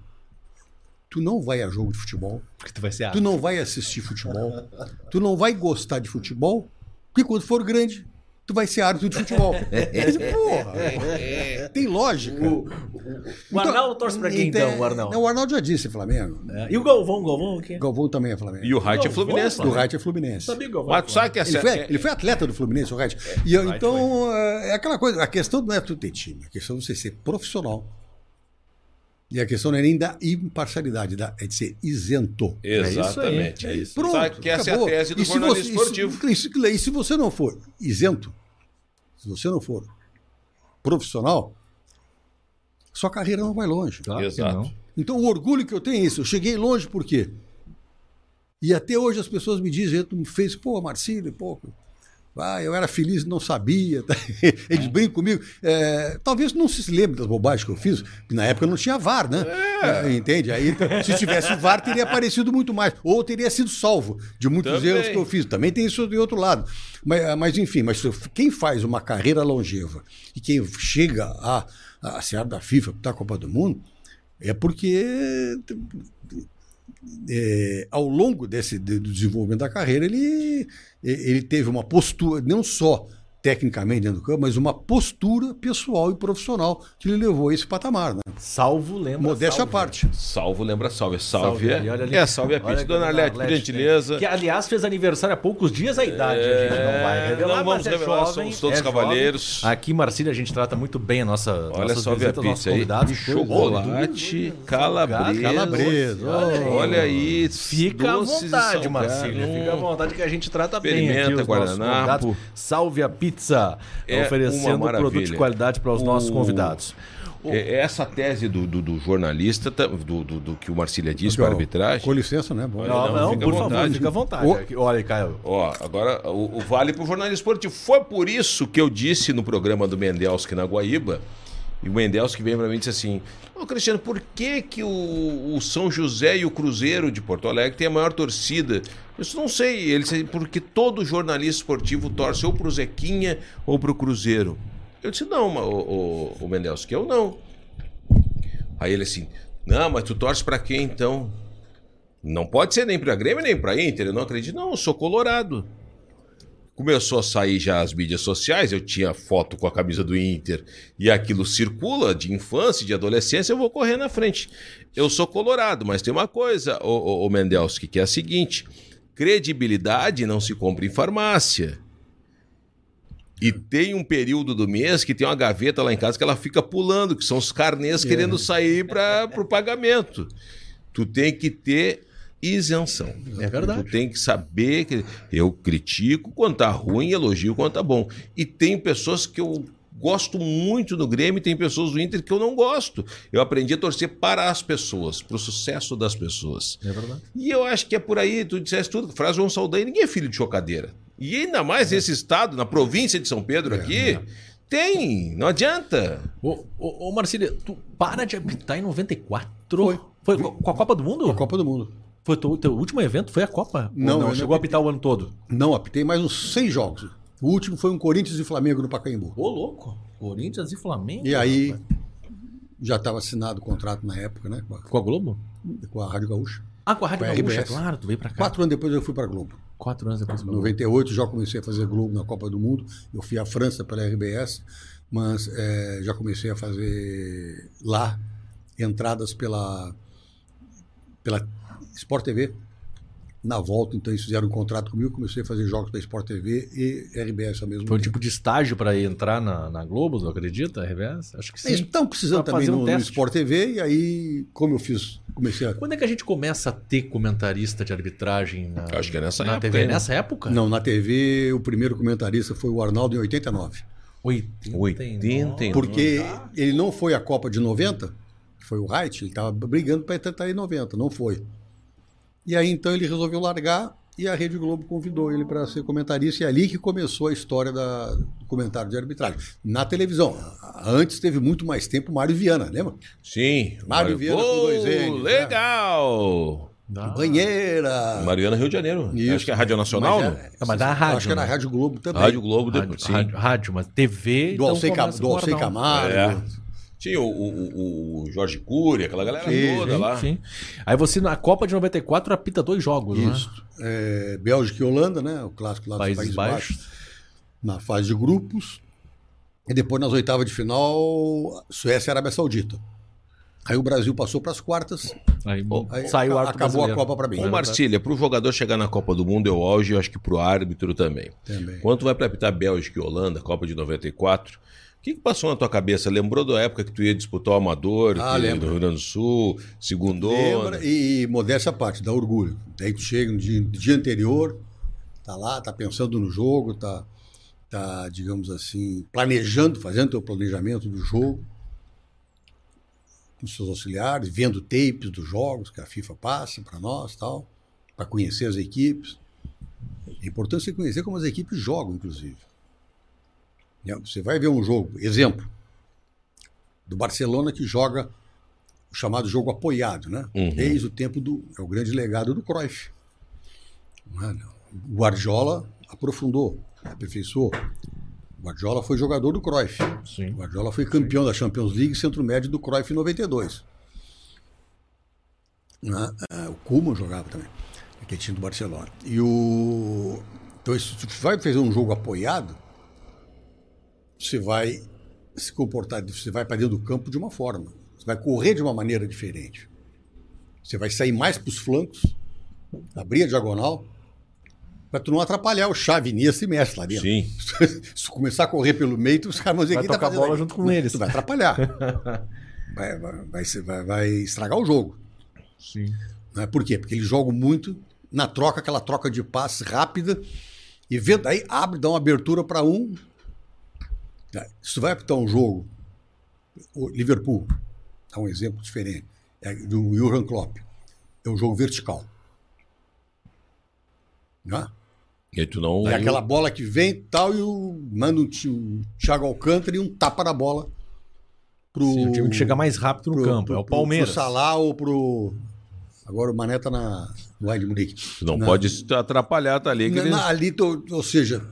Tu não vai a jogo de futebol, Porque tu vai ser tu não vai assistir futebol, tu não vai gostar de futebol, porque quando for grande, tu vai ser árbitro de futebol. [LAUGHS] Porra, tem lógica. O Arnaldo torce pra quem então, o Arnaldo? Não, o Arnaldo já disse Flamengo. É, E o Galvão, o Galvão o quê? Galvão também é Flamengo. E o Wright é Fluminense. né? Wright é Fluminense. Sabia o Galvão? Mas tu sabe que essa. Ele foi, é- ele foi atleta do Fluminense, o Wright. E, eu- então, é é aquela coisa, a questão não é tu ter time, a questão é você ser profissional. E a questão não é nem da imparcialidade, da- é de ser isento. Exatamente. É isso. Pronto, Sabe que essa acabou. é a tese do E se jornalismo você- esportivo. isso- isso- e se você não for isento, se você não for profissional, sua carreira não vai longe. Que Exato. Então, o orgulho que eu tenho é isso. Eu cheguei longe por quê? E até hoje as pessoas me dizem, tu me fez, pô, Marcílio, pô, ah, eu era feliz, não sabia. [LAUGHS] Eles brincam comigo. É, talvez não se lembre das bobagens que eu fiz, porque na época não tinha VAR, né? É, Entende? Aí, se tivesse VAR, teria aparecido muito mais. Ou teria sido salvo de muitos Também. erros que eu fiz. Também tem isso do outro lado. Mas, mas enfim, mas quem faz uma carreira longeva e quem chega a, a ser da FIFA, da Copa do Mundo, é porque é, ao longo desse de- do desenvolvimento da carreira ele ele teve uma postura não só tecnicamente dentro do campo, mas uma postura pessoal e profissional que lhe levou a esse patamar, né? Salvo lembra. Modéstia à salve. parte. Salvo lembra salve. Salve, ali, olha ali. é. É, salve a Olha pizza. que Dona Arlete, por gentileza. Que, aliás, fez aniversário há poucos dias a idade. a gente não vai revelar, não vamos mas é revelar, jovem, somos todos é jovem. Aqui Marcília a gente trata muito bem a nossa Olha só, a pizza aí. Chocolate, calabresa. Calabresa. Olha aí. Fica à vontade. Marcília. Fica à vontade que a gente trata bem Experimenta, aqui os nossos convidados. Salve a pizza, É oferecendo produto de qualidade para os nossos O- convidados. É, Essa tese do, do, do jornalista, tá- do, do, do que o Marcília disse para a arbitragem. Com licença, né? Bom, Não, não, não, por favor, vontade. fica à vontade. O- Olha aí, Caio. Ó, agora o, o vale para o jornalismo esportivo. Foi por isso que eu disse no programa do Mendelski na Guaíba, e o Mendelski veio para mim e disse assim: Ô Cristiano, por que, que o, o São José e o Cruzeiro de Porto Alegre têm a maior torcida? Disse, não sei. Ele porque todo jornalista esportivo torce ou pro Zequinha ou pro Cruzeiro. Eu disse, não, o, o, o Mendelski, eu não. Aí ele assim, não, mas tu torce para quem então? Não pode ser nem para Grêmio nem para Inter. Eu não acredito. Não, eu sou colorado. Começou a sair já as mídias sociais, eu tinha foto com a camisa do Inter e aquilo circula de infância, de adolescência, eu vou correr na frente. Eu sou colorado, mas tem uma coisa, o, o, Mendelski, que é a seguinte: credibilidade não se compra em farmácia. E tem um período do mês que tem uma gaveta lá em casa que ela fica pulando, que são os carnês querendo sair para o pagamento. Tu tem que ter isenção. É verdade. Tu tem que saber que eu critico quando tá ruim e elogio quando tá bom. E tem pessoas que eu gosto muito do Grêmio e tem pessoas do Inter que eu não gosto. Eu aprendi a torcer para as pessoas, para o sucesso das pessoas. É verdade. E eu acho que é por aí, tu disseste tudo, frase João Saldanha, ninguém é filho de chocadeira. E ainda mais nesse estado, na província de São Pedro aqui, tem, não adianta. Ô, ô, ô Marcília, tu para de habitar em 94? Foi. Foi com a Copa do Mundo? Com a Copa do Mundo. Foi o teu último evento? Foi a Copa? Não, eu não chegou a apitar o ano todo. Não, apitei mais uns seis jogos. O último foi um Corinthians e Flamengo no Pacaembu. Ô, louco. Corinthians e Flamengo. E aí rapaz. já estava assinado o contrato na época, né? Com a, Com a Globo? com a Rádio Gaúcha. Ah, com a Rádio Com a Gaúcha, RBS. claro. Tu veio pra cá. Quatro anos depois eu fui para a Globo. Quatro anos depois. Em 98 já comecei a fazer Globo na Copa do Mundo. Eu fui à França pela RBS, mas eh, já comecei a fazer lá entradas pela, pela Sport TV. Na volta, então, eles fizeram um contrato comigo, comecei a fazer jogos da Sport TV e RBS ao mesmo Foi um tempo. tipo de estágio pra entrar na, na Globo, tu acredita? RBS? Acho que Eles sim. estão precisando Pra também fazer um no, no. Sport TV, e aí, como eu fiz, comecei a. Quando é que a gente começa a ter comentarista de arbitragem na, Acho que é nessa na época, TV? hein? Nessa época? Não, na TV, o primeiro comentarista foi o Arnaldo em 89. 89. Porque ele não foi à Copa de 90, que foi o Wright, ele estava brigando para tentar ir em 90, não foi. E aí então ele resolveu largar e a Rede Globo convidou ele para ser comentarista, e é ali que começou a história da, do comentário de arbitragem. Na televisão. Antes teve muito mais tempo Mário Viana, lembra? Sim. Mário Viana com dois N's, né? Legal. Ah. Banheira. Mariana Rio de Janeiro. Isso. Acho que é Rádio Nacional, Mas não? é- É, mas da rádio, Acho que era a né? Rádio Globo também. Rádio Globo Rádio, depois. Sim. rádio, rádio, mas TV. do Alcei, Cam- do Alcei. Camargo. É. Tinha o, o, o Jorge Cury, aquela galera Sim, toda Sim, lá. sim. Aí você na Copa de 94 apita dois jogos, Isso. É, Bélgica e Holanda, né? O clássico lá né? dos Países, Países Baixos. Baixos. Na fase de grupos. E depois, nas oitavas de final, Suécia e Arábia Saudita. Aí o Brasil passou para as quartas. Aí, Aí saiu o aca- árbitro acabou a brasileiro. Copa para mim. Ô, Marcília, para o jogador chegar na Copa do Mundo é o auge, eu acho que para o árbitro também. Também. Quando vai para apitar Bélgica e Holanda, Copa de 94, o que, que passou na tua cabeça? Lembrou da época que tu ia disputar o Amador, Ah, que- do Rio Grande do Sul, segundona? Lembra? E, modéstia à parte, dá orgulho. Daí tu chega no dia, no dia anterior, tá lá, tá pensando no jogo, tá, tá, digamos assim, planejando, fazendo teu planejamento do jogo, com seus auxiliares, vendo tapes dos jogos que a FIFA passa para nós, tal, para conhecer as equipes. É importante você conhecer como as equipes jogam, inclusive. Né? Você vai ver um jogo, exemplo, do Barcelona que joga o chamado jogo apoiado, né? Uhum. Desde o tempo do. É o grande legado do Cruyff. É. O Guardiola aprofundou, aperfeiçoou. O Guardiola foi jogador do Cruyff. Sim. O Guardiola foi campeão da Champions League, centro-médio do Cruyff em 92. Né? Ah, O Koeman jogava também, aquele time do Barcelona. E o... Então, se você vai fazer um jogo apoiado, você vai se comportar, você vai para dentro do campo de uma forma. Você vai correr de uma maneira diferente. Você vai sair mais para os flancos, abrir a diagonal, para tu não atrapalhar o chave Iniesta e Messi lá dentro. Sim. [LAUGHS] Se começar a correr pelo meio, tu, os caras vão dizer Vai "Quem tá tocar a fazendo bola aí?" junto com eles. Tu vai atrapalhar. [LAUGHS] vai, vai, vai, vai- vai estragar o jogo. Sim. Né? Por quê? Porque eles jogam muito na troca, aquela troca de passes rápida, e vendo, aí abre, dá uma abertura para um. Tá, Se tu vai apitar um jogo, o Liverpool, dá um exemplo diferente, é do Jurgen Klopp, é um jogo vertical. Né? E tu não. É aquela bola que vem e tal, e o, manda ti- um Thiago Alcântara e um tapa na bola pro, Sim, o time que chega mais rápido no pro- campo. pro- é o Palmeiras. Pro Salah ou pro. Agora o Mané tá na, no Bayern de Munique. Tu não Na- pode se atrapalhar, tá ali. que na- eles- na- ali, tu- ou seja,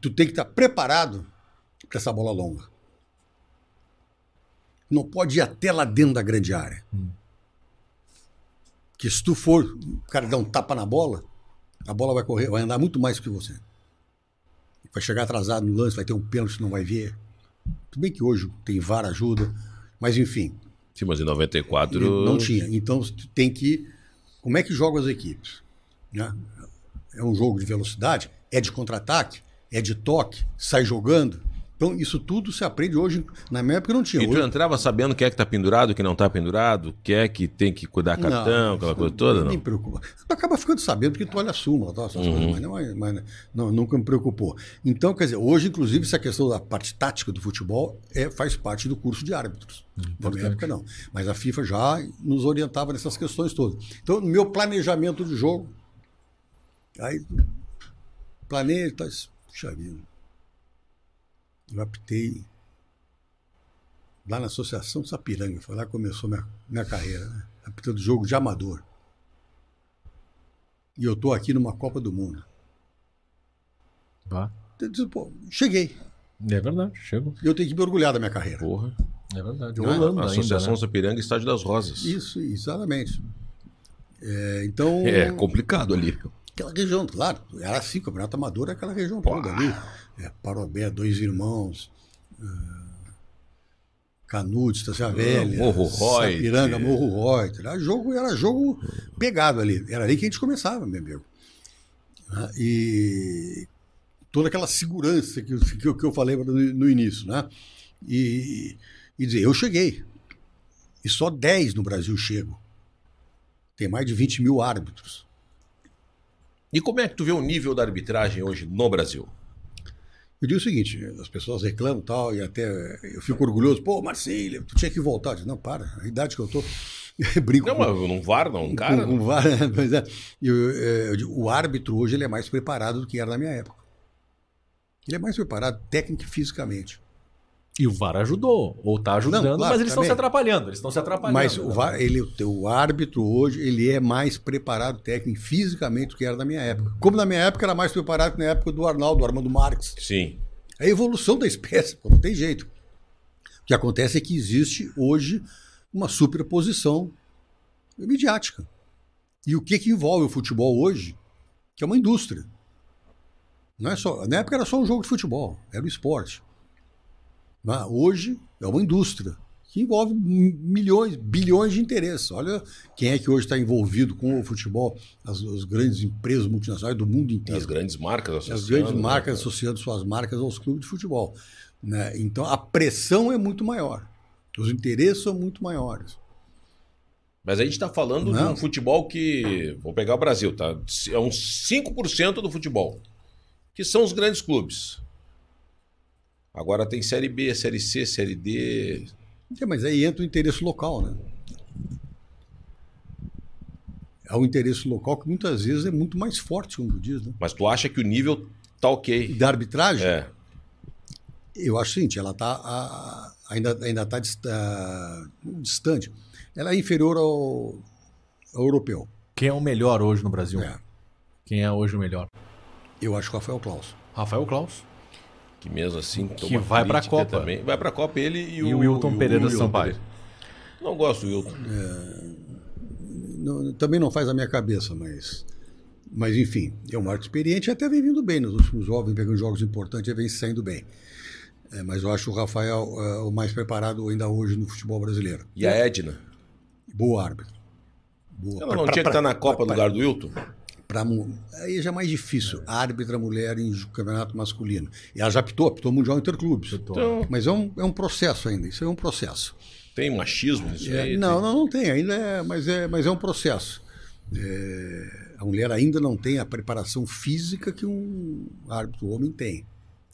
tu tem que estar preparado para essa bola longa. Não pode ir até lá dentro da grande área. Que se tu for, o cara dar um tapa na bola, a bola vai correr, vai andar muito mais que você. Vai chegar atrasado no lance, vai ter um pênalti que não vai ver. Tudo bem que hoje tem VAR ajuda, mas enfim, Sim, mas em 94. não tinha. Então tem que. Como é que jogam as equipes? Né? é um jogo de velocidade, é de contra-ataque, é de toque, sai jogando. Então, isso tudo se aprende hoje. Na minha época não tinha. E tu Hoje- entrava sabendo quem é que tá pendurado, quem não tá pendurado, quem é que tem que cuidar cartão, aquela coisa toda, Nem não? preocupa. Tu acaba ficando sabendo porque tu olha a súmula, tá, essas Uhum. coisas, mas, não, é- mas não- nunca me preocupou. Então, quer dizer, hoje, inclusive, essa questão da parte tática do futebol é, faz parte do curso de árbitros. Na minha época, não. Mas a FIFA já nos orientava nessas questões todas. Então, no meu planejamento de jogo, aí planejo, tá, puxa vida. Eu aptei lá na Associação Sapiranga, foi lá que começou minha, minha carreira, né? apitando jogo de amador. E eu tô aqui numa Copa do Mundo. Vá. Eu disse, pô, cheguei. É verdade, chego. E eu tenho que me orgulhar da minha carreira. Porra. É verdade. É? Holanda A Associação ainda, né? Sapiranga Estádio das Rosas. Isso, exatamente. É, então, É complicado ali. Aquela região, claro, era assim, Campeonato Amador é aquela região toda ali. É, Parobé, Dois Irmãos, ah, Canudos, Estação Velha, Morro Reuter. Sapiranga, Morro Reuter. Era jogo, era jogo pegado ali. Era ali que a gente começava, meu amigo. Ah, E toda aquela segurança que, eu- que, que eu falei no, no início, né? E, e dizer, eu cheguei. E só 10 no Brasil chegam. Tem mais de 20 mil árbitros. E como é que tu vê o nível da arbitragem hoje no Brasil? Eu digo o seguinte, as pessoas reclamam e tal, e até eu fico orgulhoso, pô, Marcília, tu tinha que voltar. Eu digo, não, para, a idade que eu tô. Eu [LAUGHS] brinco Não, com, mas não VAR, não, um cara. com, com várias- mas é, eu, é, eu digo, o árbitro hoje ele é mais preparado do que era na minha época. Ele é mais preparado técnico e fisicamente. E o VAR ajudou, ou tá ajudando, Não, claro, mas eles estão se atrapalhando. Eles estão se atrapalhando. Mas o, VAR, ele, o árbitro hoje ele é mais preparado técnico e fisicamente do que era na minha época. Como na minha época era mais preparado que na época do Arnaldo, do Armando Marques. Sim. É a evolução da espécie, não tem jeito. O que acontece é que existe hoje uma superposição midiática. E o que, que envolve o futebol hoje? Que é uma indústria. Não é só, na época era só um jogo de futebol, era o esporte. Mas hoje é uma indústria que envolve mi- milhões, bilhões de interesses. Olha quem é que hoje está envolvido com o futebol, as, as grandes empresas multinacionais do mundo inteiro As grandes marcas as associando, grandes né, marcas cara? associando suas marcas aos clubes de futebol. né? Então a pressão é muito maior. Os interesses são muito maiores. Mas a gente está falando de Não. um futebol que. Vou pegar o Brasil, tá? É uns 5% do futebol. Que são os grandes clubes. Agora tem Série B, Série C, Série D. É, mas aí entra o interesse local, né? É o interesse local que muitas vezes é muito mais forte, como tu diz, né? Mas tu acha que o nível tá ok? Da arbitragem, É. eu acho o seguinte, ela tá ainda ainda está distante. Ela é inferior ao, ao europeu. Quem é o melhor hoje no Brasil? É. Quem é hoje o melhor? Eu acho que o Rafael Klaus. Rafael Klaus. Que mesmo assim. Que vai pra crítica Copa. Também. Vai pra Copa ele e, E o Wilton Pereira Sampaio. Não gosto do Wilton. Não- também não faz a minha cabeça, mas. Mas, enfim, é um árbitro experiente e até vem vindo bem nos últimos jogos, vem pegando jogos importantes e vem saindo bem. É, mas eu acho o Rafael é, o mais preparado ainda hoje no futebol brasileiro. E a Edna? Boa árbitro. Boa. Ela não tinha que estar na Copa no lugar do Wilton? Pra, mu- aí já é mais difícil. Árbitra mulher em campeonato masculino. E ela já apitou, apitou Mundial Interclubes. Então, Mas é um, é um processo ainda, isso é um processo. tem machismo nisso É, aí? não, tem- não, não tem, ainda é, mas é, mas é um processo. É, a mulher ainda não tem a preparação física que um árbitro homem tem.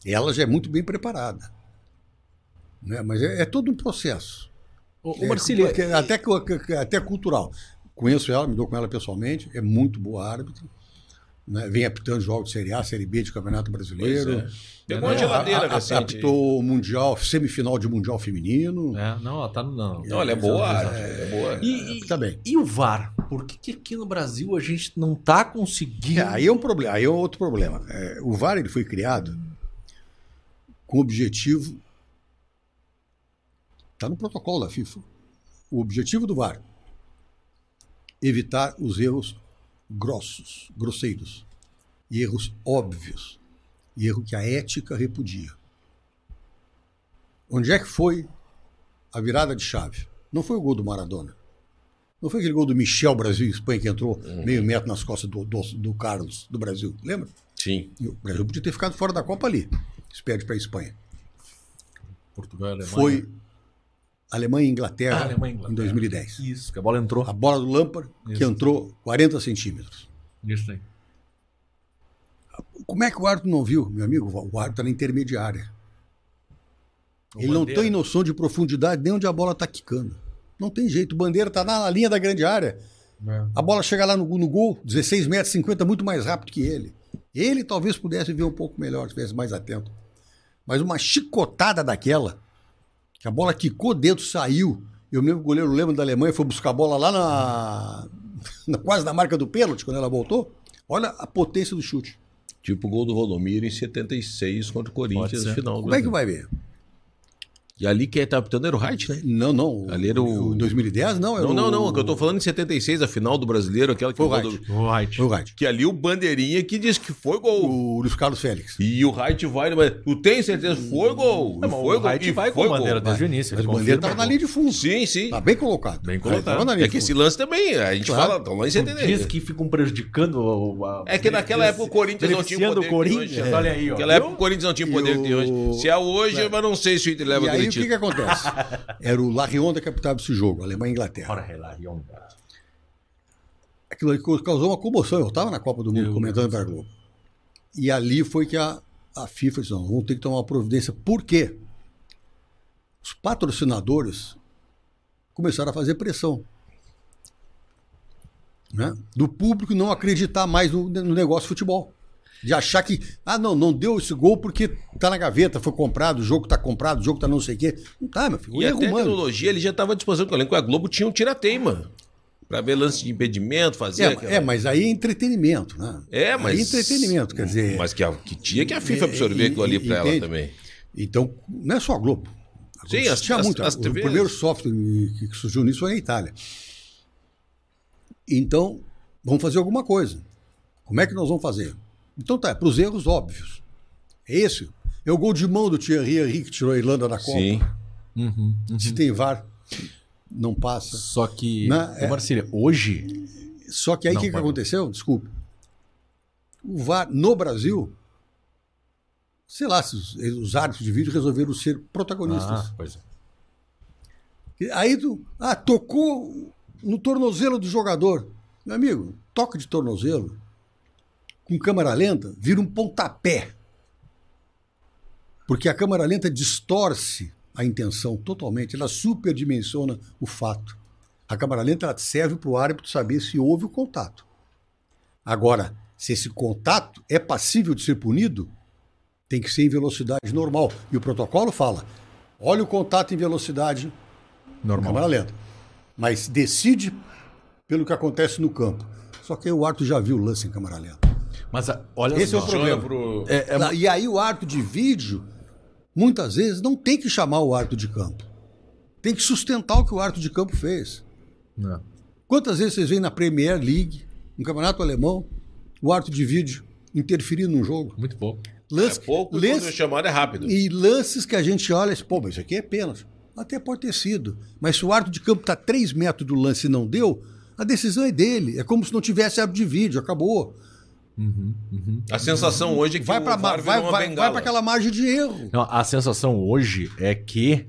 Ela já é muito bem preparada. Né? Mas é, é todo um processo. O, o É, Marcília, porque até, até cultural. Conheço ela, me dou com ela pessoalmente, é muito boa árbitra. Né? Vem apitando jogos de Série A, Série B de Campeonato Brasileiro. É. Pegou uma É, geladeira A- a- recente. Apitou Mundial, semifinal de Mundial Feminino. É, não, ela tá no. Não, Não, ela é boa, é boa. E, e, Tá bem. e o VAR? Por que, que aqui no Brasil a gente não tá conseguindo? É, aí é um problema, aí é outro problema. É, o VAR ele foi criado com o objetivo. Está no protocolo da FIFA. O objetivo do VAR evitar os erros grossos, grosseiros, e erros óbvios, e erro que a ética repudia. Onde é que foi a virada de chave? Não foi o gol do Maradona. Não foi aquele gol do Michel Brasil e Espanha que entrou meio metro nas costas do, do, do Carlos, do Brasil? Lembra? Sim. E o Brasil podia ter ficado fora da Copa ali. Se perde para a Espanha. Portugal, Alemanha. Foi Alemanha e Inglaterra, Ah, Alemanha Inglaterra. em 2010. Isso, que a bola entrou. A bola do Lampard, que entrou 40 centímetros. Isso aí. Como é que o árbitro não viu, meu amigo? O árbitro está na intermediária. O Ele não Bandeira. tem noção de profundidade nem onde a bola está quicando. Não tem jeito. O Bandeira está na linha da grande área. A bola chega lá no, no gol, 16 metros 50, muito mais rápido que ele. Ele talvez pudesse ver um pouco melhor, se estivesse mais atento. Mas uma chicotada daquela, que a bola quicou dentro, saiu. Eu me lembro que o goleiro Lema da Alemanha foi buscar a bola lá na, [LAUGHS] na- quase na marca do pênalti, quando ela voltou. Olha a potência do chute. Tipo o gol do Rodomiro em 76 contra o Corinthians final. do Como é que vai ver? E ali quem estava apitando era o Wright, né? Não, não. Ali era o- Em 2010, não. Era Não, não, não. o- O que eu tô falando em 76, a final do brasileiro, aquela que Foi o Wright. do- Right. Foi o. Que ali o Bandeirinha que disse que foi gol. O Luiz Carlos Félix. E o Wright vai, mas tu tem certeza? Foi gol. Não, mas foi o gol. Wright E vai com foi a bandeira gol. desde o início. Mas ele o Bandeira estava na linha de fundo. Sim, sim. Tá bem colocado. Bem colocado. tava na linha É que esse lance também, a gente Claro. fala, estão lá em Diz 76. que ficam prejudicando o. a- É que naquela época o Corinthians não tinha o poder o que Corinthians. Olha aí, ó. Naquela época o Corinthians não tinha o poder que tem o- hoje. Se é hoje, mas não sei se o Inter leva aí o que, que acontece? [LAUGHS] Era o Larionda que captava esse jogo, Alemanha e Inglaterra. Ora, lá, Yonda. Aquilo ali causou uma comoção. Eu estava na Copa do Mundo Eu- comentando para a Globo. E ali foi que a, a FIFA disse: não, vamos ter que tomar uma providência. Por quê? Os patrocinadores começaram a fazer pressão. Né? Do público não acreditar mais no, no negócio de futebol. De achar que, ah, não, não deu esse gol porque tá na gaveta, foi comprado, o jogo tá comprado, o jogo tá não sei o quê. Não tá, meu filho. E a erro tecnologia ele já estava à disposição. porque a Globo tinha um tirateima. Pra ver lance de impedimento, fazer É, aquela- é, mas aí é entretenimento, né? É, mas. Aí é entretenimento, quer dizer. Mas que, a- que tinha que a FIFA absorver É, aquilo ali pra ela entende? também. Então, não é só a Globo. A Sim, as- tinha as- muito. as o TVs. primeiro software que que surgiu nisso foi na Itália. Então, vamos fazer alguma coisa. Como é que nós vamos fazer? Então tá, para os erros óbvios. É esse. É o gol de mão do Thierry Henry que tirou a Irlanda da Copa. Sim. Se tem VAR, não passa. Só que. Não, é- Ô, Marcília, hoje. Só que aí o que, que aconteceu? Desculpe. O VAR no Brasil, sei lá, se os, os árbitros de vídeo resolveram ser protagonistas. Ah, pois é. Aí tu, ah, tocou no tornozelo do jogador. Meu amigo, toque de tornozelo com câmera lenta vira um pontapé. Porque a câmera lenta distorce a intenção totalmente, ela superdimensiona o fato. A câmera lenta ela serve para o árbitro saber se houve o contato. Agora, se esse contato é passível de ser punido, tem que ser em velocidade normal. E o protocolo fala: olha o contato em velocidade Normal. câmera lenta. Mas decide pelo que acontece no campo. Só que aí o árbitro já viu o lance em câmera lenta. Mas a- olha Esse é o só. problema. Pro... É, é- E aí o árbitro de vídeo, muitas vezes, não tem que chamar o árbitro de campo. Tem que sustentar o que o árbitro de campo fez. Não. Quantas vezes vocês veem na Premier League, no Campeonato Alemão, o árbitro de vídeo interferindo num jogo? Muito pouco. Lance, É pouco lance- é chamado é rápido. E lances que a gente olha e diz, pô, mas isso aqui é pênalti. Até pode ter sido. Mas se o árbitro de campo está a 3 metros do lance e não deu, a decisão é dele. É como se não tivesse árbitro de vídeo, acabou. A sensação hoje é que Vai para vai, vai, vai aquela margem de erro. Não, a sensação hoje é que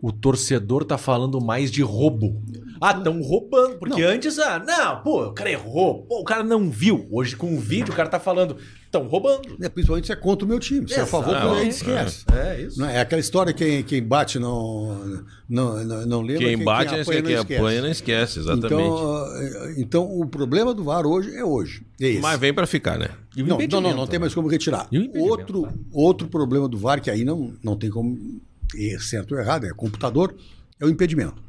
o torcedor tá falando mais de roubo. Ah, estão roubando. Porque antes, ah, não, pô, o cara errou. Pô, o cara não viu. Hoje, com o vídeo, o cara tá falando, estão roubando. É, principalmente se é contra o meu time. Se é a favor, Exato. aí esquece. É isso. Não é? É aquela história que quem bate não, não, não, não lembra. Quem bate, quem, apanha quem não esquece. apanha não esquece, exatamente. Então, ah, então, o problema do VAR hoje é hoje. É esse. Mas vem pra ficar, né? Não, não, não, não tem mais como retirar. Outro, tá? outro problema do VAR, que aí não, não tem como, é certo ou errado, é computador, é o impedimento.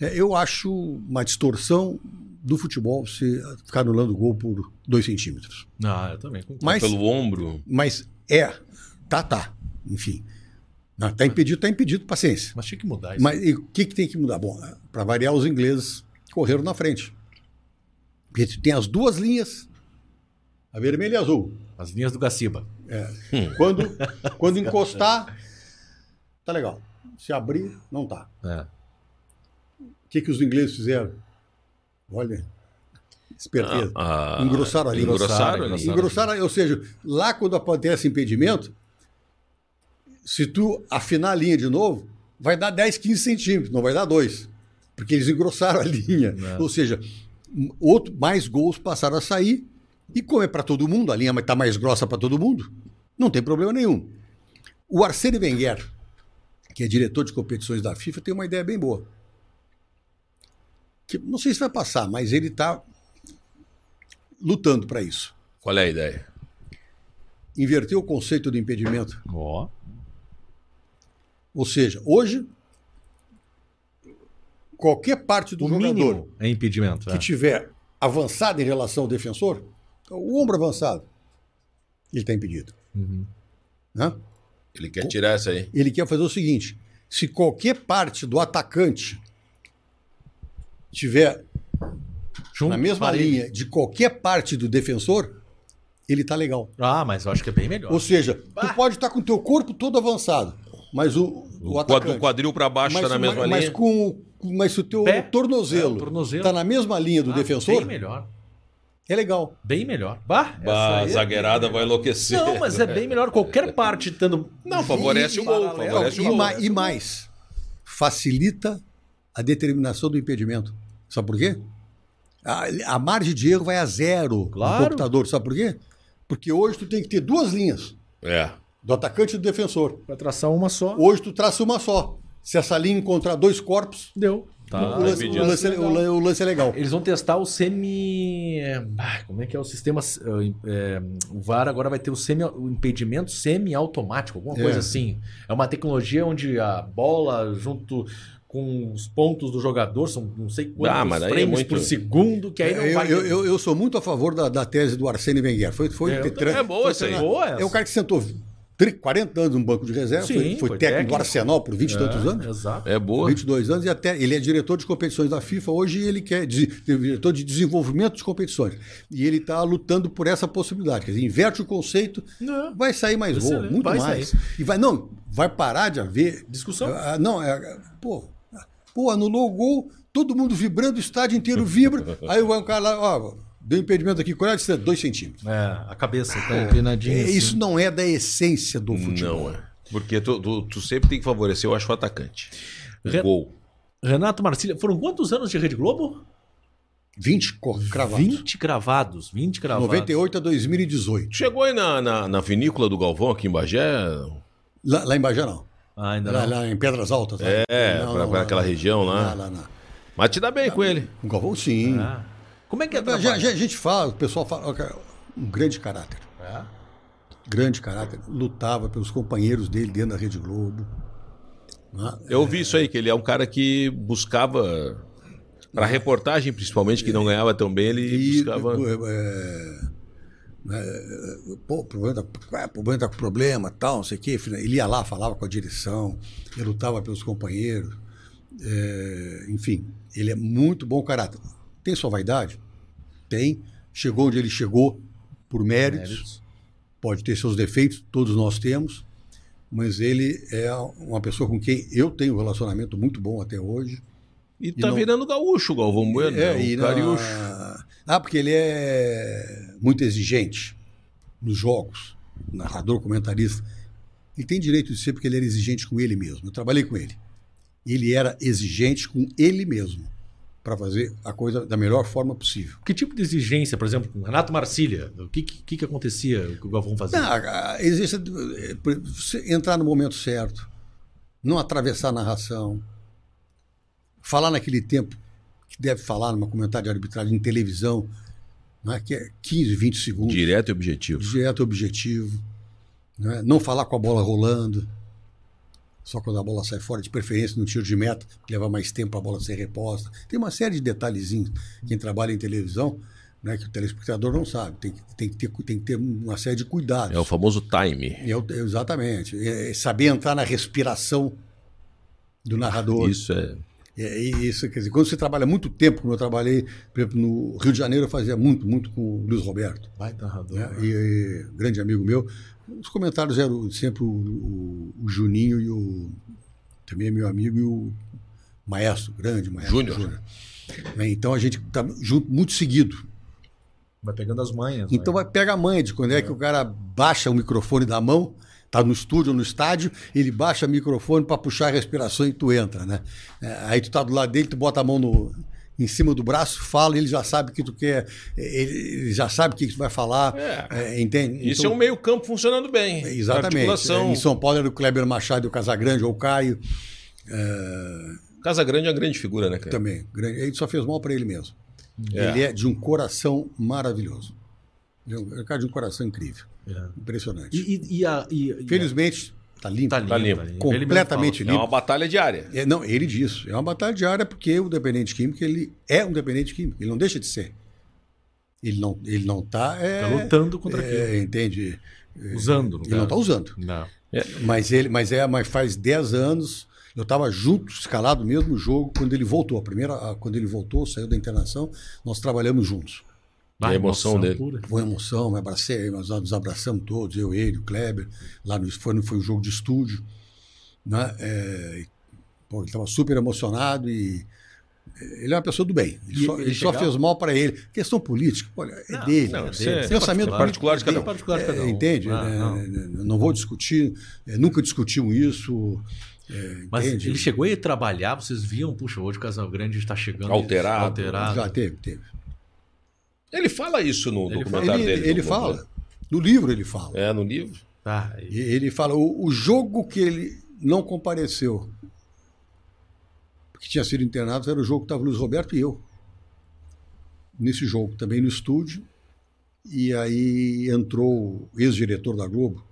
É, eu acho uma distorção do futebol se ficar anulando o gol por dois centímetros. Ah, eu também concordo. Mas, Pelo ombro. mas é, tá, tá, enfim. Não, tá impedido, tá impedido, paciência. Mas tinha que mudar isso. Mas e o que, que tem que mudar? Bom, para variar, os ingleses correram na frente. Porque tem as duas linhas, a vermelha e a azul. As linhas do Gaciba. Quando, quando [LAUGHS] encostar, tá legal. Se abrir, não tá. É. O que, que os ingleses fizeram? Olha, esperteza. Ah, engrossaram ali. Engrossaram ali. Engrossaram, ou seja, lá quando acontece impedimento, se tu afinar a linha de novo, vai dar 10, 15 centímetros, não vai dar 2. Porque eles engrossaram a [LAUGHS] linha. Ou seja, outro, mais gols passaram a sair. E como é para todo mundo, a linha está mais grossa para todo mundo, não tem problema nenhum. O Arsene Wenger, que é diretor de competições da FIFA, tem uma ideia bem boa. Que, não sei se vai passar, mas ele está lutando para isso. Qual é a ideia? Inverter o conceito do impedimento. Ó. Ou seja, hoje, qualquer parte do O jogador é impedimento. que é. tiver avançado em relação ao defensor, o ombro avançado, ele está impedido. Né? Ele quer tirar essa aí. Ele quer fazer o seguinte: se qualquer parte do atacante tiver Junto, na mesma parelho. linha de qualquer parte do defensor, ele tá legal. Ah, mas eu acho que é bem melhor. Ou seja, tu pode estar com o teu corpo todo avançado, mas o, o, O atacante... quadril, quadril para baixo mas, está na mesma mas, mas linha. com, mas se o teu Pé. tornozelo É, o tornozelo. tá na mesma linha do Ah, defensor, Bem melhor. é legal. Bem melhor. Bah, Bah, essa a é zagueirada bem vai enlouquecer. Não, mas é bem melhor. Qualquer parte estando. Não, favorece o gol. Favorece o e, gol. ma- e mais, facilita a determinação do impedimento. Sabe por quê? A, a margem de erro vai a zero Claro. no computador. Sabe por quê? Porque hoje tu tem que ter duas linhas, É. do atacante e do defensor. Vai traçar uma só. Hoje tu traça uma só. Se essa linha encontrar dois corpos, Deu. Tá. o, lance, o lance é- o lan- o lance é legal. Eles vão testar o semi. é, ah, Como é que é o sistema? é, o VAR agora vai ter o, semi, o impedimento semi-automático, alguma É. coisa assim. É uma tecnologia onde a bola, junto com os pontos do jogador, são não sei quantos Ah, é frames muito- por segundo, que aí não eu, vai. eu, eu, eu sou muito a favor da, da tese do Arsene Wenger. Foi, foi, É, tre-. É boa foi essa aí. treinar- Boa essa. É o cara que sentou tri- 40 anos no banco de reserva, Sim, foi, foi foi técnico, técnico. do Arsenal por 20 e tantos É, anos. Exato. É boa. 22 anos e até ele é diretor de competições da FIFA. Hoje ele quer diretor de desenvolvimento de competições. E ele está lutando por essa possibilidade. Quer dizer, inverte o conceito, Não. vai sair mais gol, muito vai mais. sair. E vai não, vai parar de haver Discussão. Ah, não, é, pô, pô, anulou o gol, todo mundo vibrando, o estádio inteiro vibra. [LAUGHS] aí vai um cara lá, ó, deu impedimento aqui, qual é a distância? Dois centímetros. É, a cabeça tá inclinadinha. É, assim. Isso não é da essência do futebol. Não é. Porque tu, tu- tu sempre tem que favorecer, eu acho, o atacante. O Re- gol. Renato Marcília, foram quantos anos de Rede Globo? 20 cor- cravados. 20 cravados. 20 cravados. 98 a 2018. Chegou aí na, na, na vinícola do Galvão, aqui em Bagé? Lá, lá em Bagé não. Ah, ainda Lá, não. lá em Pedras Altas. lá. É, Não, pra, não, pra aquela região lá. Lá, lá. Mas te dá bem com ele. O Galvão, sim. Ah. Como é que é já a gente fala, o pessoal fala, um grande caráter. É? Grande caráter. Lutava pelos companheiros dele dentro da Rede Globo. né? Eu vi isso aí, que ele é um cara que buscava. Pra reportagem, principalmente, que não ganhava tão bem, ele E, buscava. é, é, pô, o problema tá, o problema tá com problema, tal, não sei o quê. Ele ia lá, falava com a direção, ele lutava pelos companheiros. é, enfim, ele é muito bom caráter. Tem sua vaidade? Tem. Chegou onde ele chegou por méritos. Méritos. Pode ter seus defeitos, todos nós temos. Mas ele é uma pessoa com quem eu tenho um relacionamento muito bom até hoje. E tá não- virando gaúcho, o Galvão Bueno. É, né? e o na- Cariúcho. Ah, porque ele é muito exigente nos jogos, narrador, comentarista. Ele tem direito de ser porque ele era exigente com ele mesmo. Eu trabalhei com ele. Ele era exigente com ele mesmo para fazer a coisa da melhor forma possível. Que tipo de exigência, por exemplo, com Renato Marcília? O que, que, que acontecia, o que o Galvão fazia? Não, a- a- existe eh, entrar no momento certo, não atravessar a narração, falar naquele tempo que deve falar numa comentário de arbitragem em televisão, né, que é 15, 20 segundos. Direto e objetivo. direto e objetivo. né? Não falar com a bola rolando. Só quando a bola sai fora, de preferência no tiro de meta, que leva mais tempo para a bola ser reposta. Tem uma série de detalhezinhos. Quem trabalha em televisão, né, que o telespectador não sabe. Tem, que- tem, que ter, tem que ter uma série de cuidados. É o famoso time. É exatamente. É saber entrar na respiração do narrador. Isso é. É, e isso, quer dizer, quando você trabalha muito tempo, como eu trabalhei, por exemplo, no Rio de Janeiro, eu fazia muito, muito com o Luiz Roberto Vai, narrador. né? E, e grande amigo meu. Os comentários eram sempre o, o- o Juninho e o. Também é meu amigo e o Maestro, grande Maestro. Júnior. Né? Então a gente tá junto muito seguido. Vai pegando as manhas. Então né? vai pega a manha de quando é que o cara baixa o microfone da mão, tá no estúdio ou no estádio, ele baixa o microfone para puxar a respiração e tu entra, né? É, Aí tu tá do lado dele, tu bota a mão no em cima do braço, fala, ele já sabe o que tu quer, ele, ele já sabe o que, tu vai falar, É. é, entende? Isso Então- é um meio campo funcionando bem. Exatamente. Articulação. Em São Paulo era o Kleber Machado e o Casagrande, ou o Caio. é, Casa Grande é uma grande figura, né, cara? também. Grande. Ele só fez mal para ele mesmo. É. Ele é de um coração maravilhoso. É um é um cara de um coração incrível. É. Impressionante. E, e, e a. E, Felizmente, tá limpo. Tá limpo, Tá limpo. tá limpo. Completamente É uma batalha diária. É, não, ele diz. É uma batalha diária porque o dependente químico ele é um dependente químico. Ele não deixa de ser. Ele não ele não está é, Tá lutando contra é, entende? Usando. Ele não está usando. Não. Mas ele, mas é, mas faz 10 anos. Eu estava junto, escalado no mesmo jogo quando ele voltou. A primeira, a- quando ele voltou, saiu da internação, nós trabalhamos juntos. Ah, a emoção dele. pura. Foi emoção, me abracei, nós nos abraçamos todos, eu, ele, o Kleber. Lá no foi, foi um jogo de estúdio. Né? É, pô, ele estava super emocionado e é, ele é uma pessoa do bem. Ele E só, ele ele só fez mal para ele. Questão política, olha, é Não, dele. não, é dele. é pensamento particular de cada um. Particular de cada É, um. entende? Ah, É, não. não vou discutir, é, nunca discutimos isso. é, Mas entende? ele chegou a ir trabalhar, vocês viam, puxa, hoje o Casal Grande está chegando. Alterado. Alterado. Já teve, teve. Ele fala isso no Ele documentário Ele, dele. ele no- fala. No livro ele fala. É, no livro. Tá, E Ele fala, o, o jogo que ele não compareceu, que tinha sido internado, era o jogo que estava o Luiz Roberto e eu. Nesse jogo, também no estúdio. E aí entrou o ex-diretor da Globo,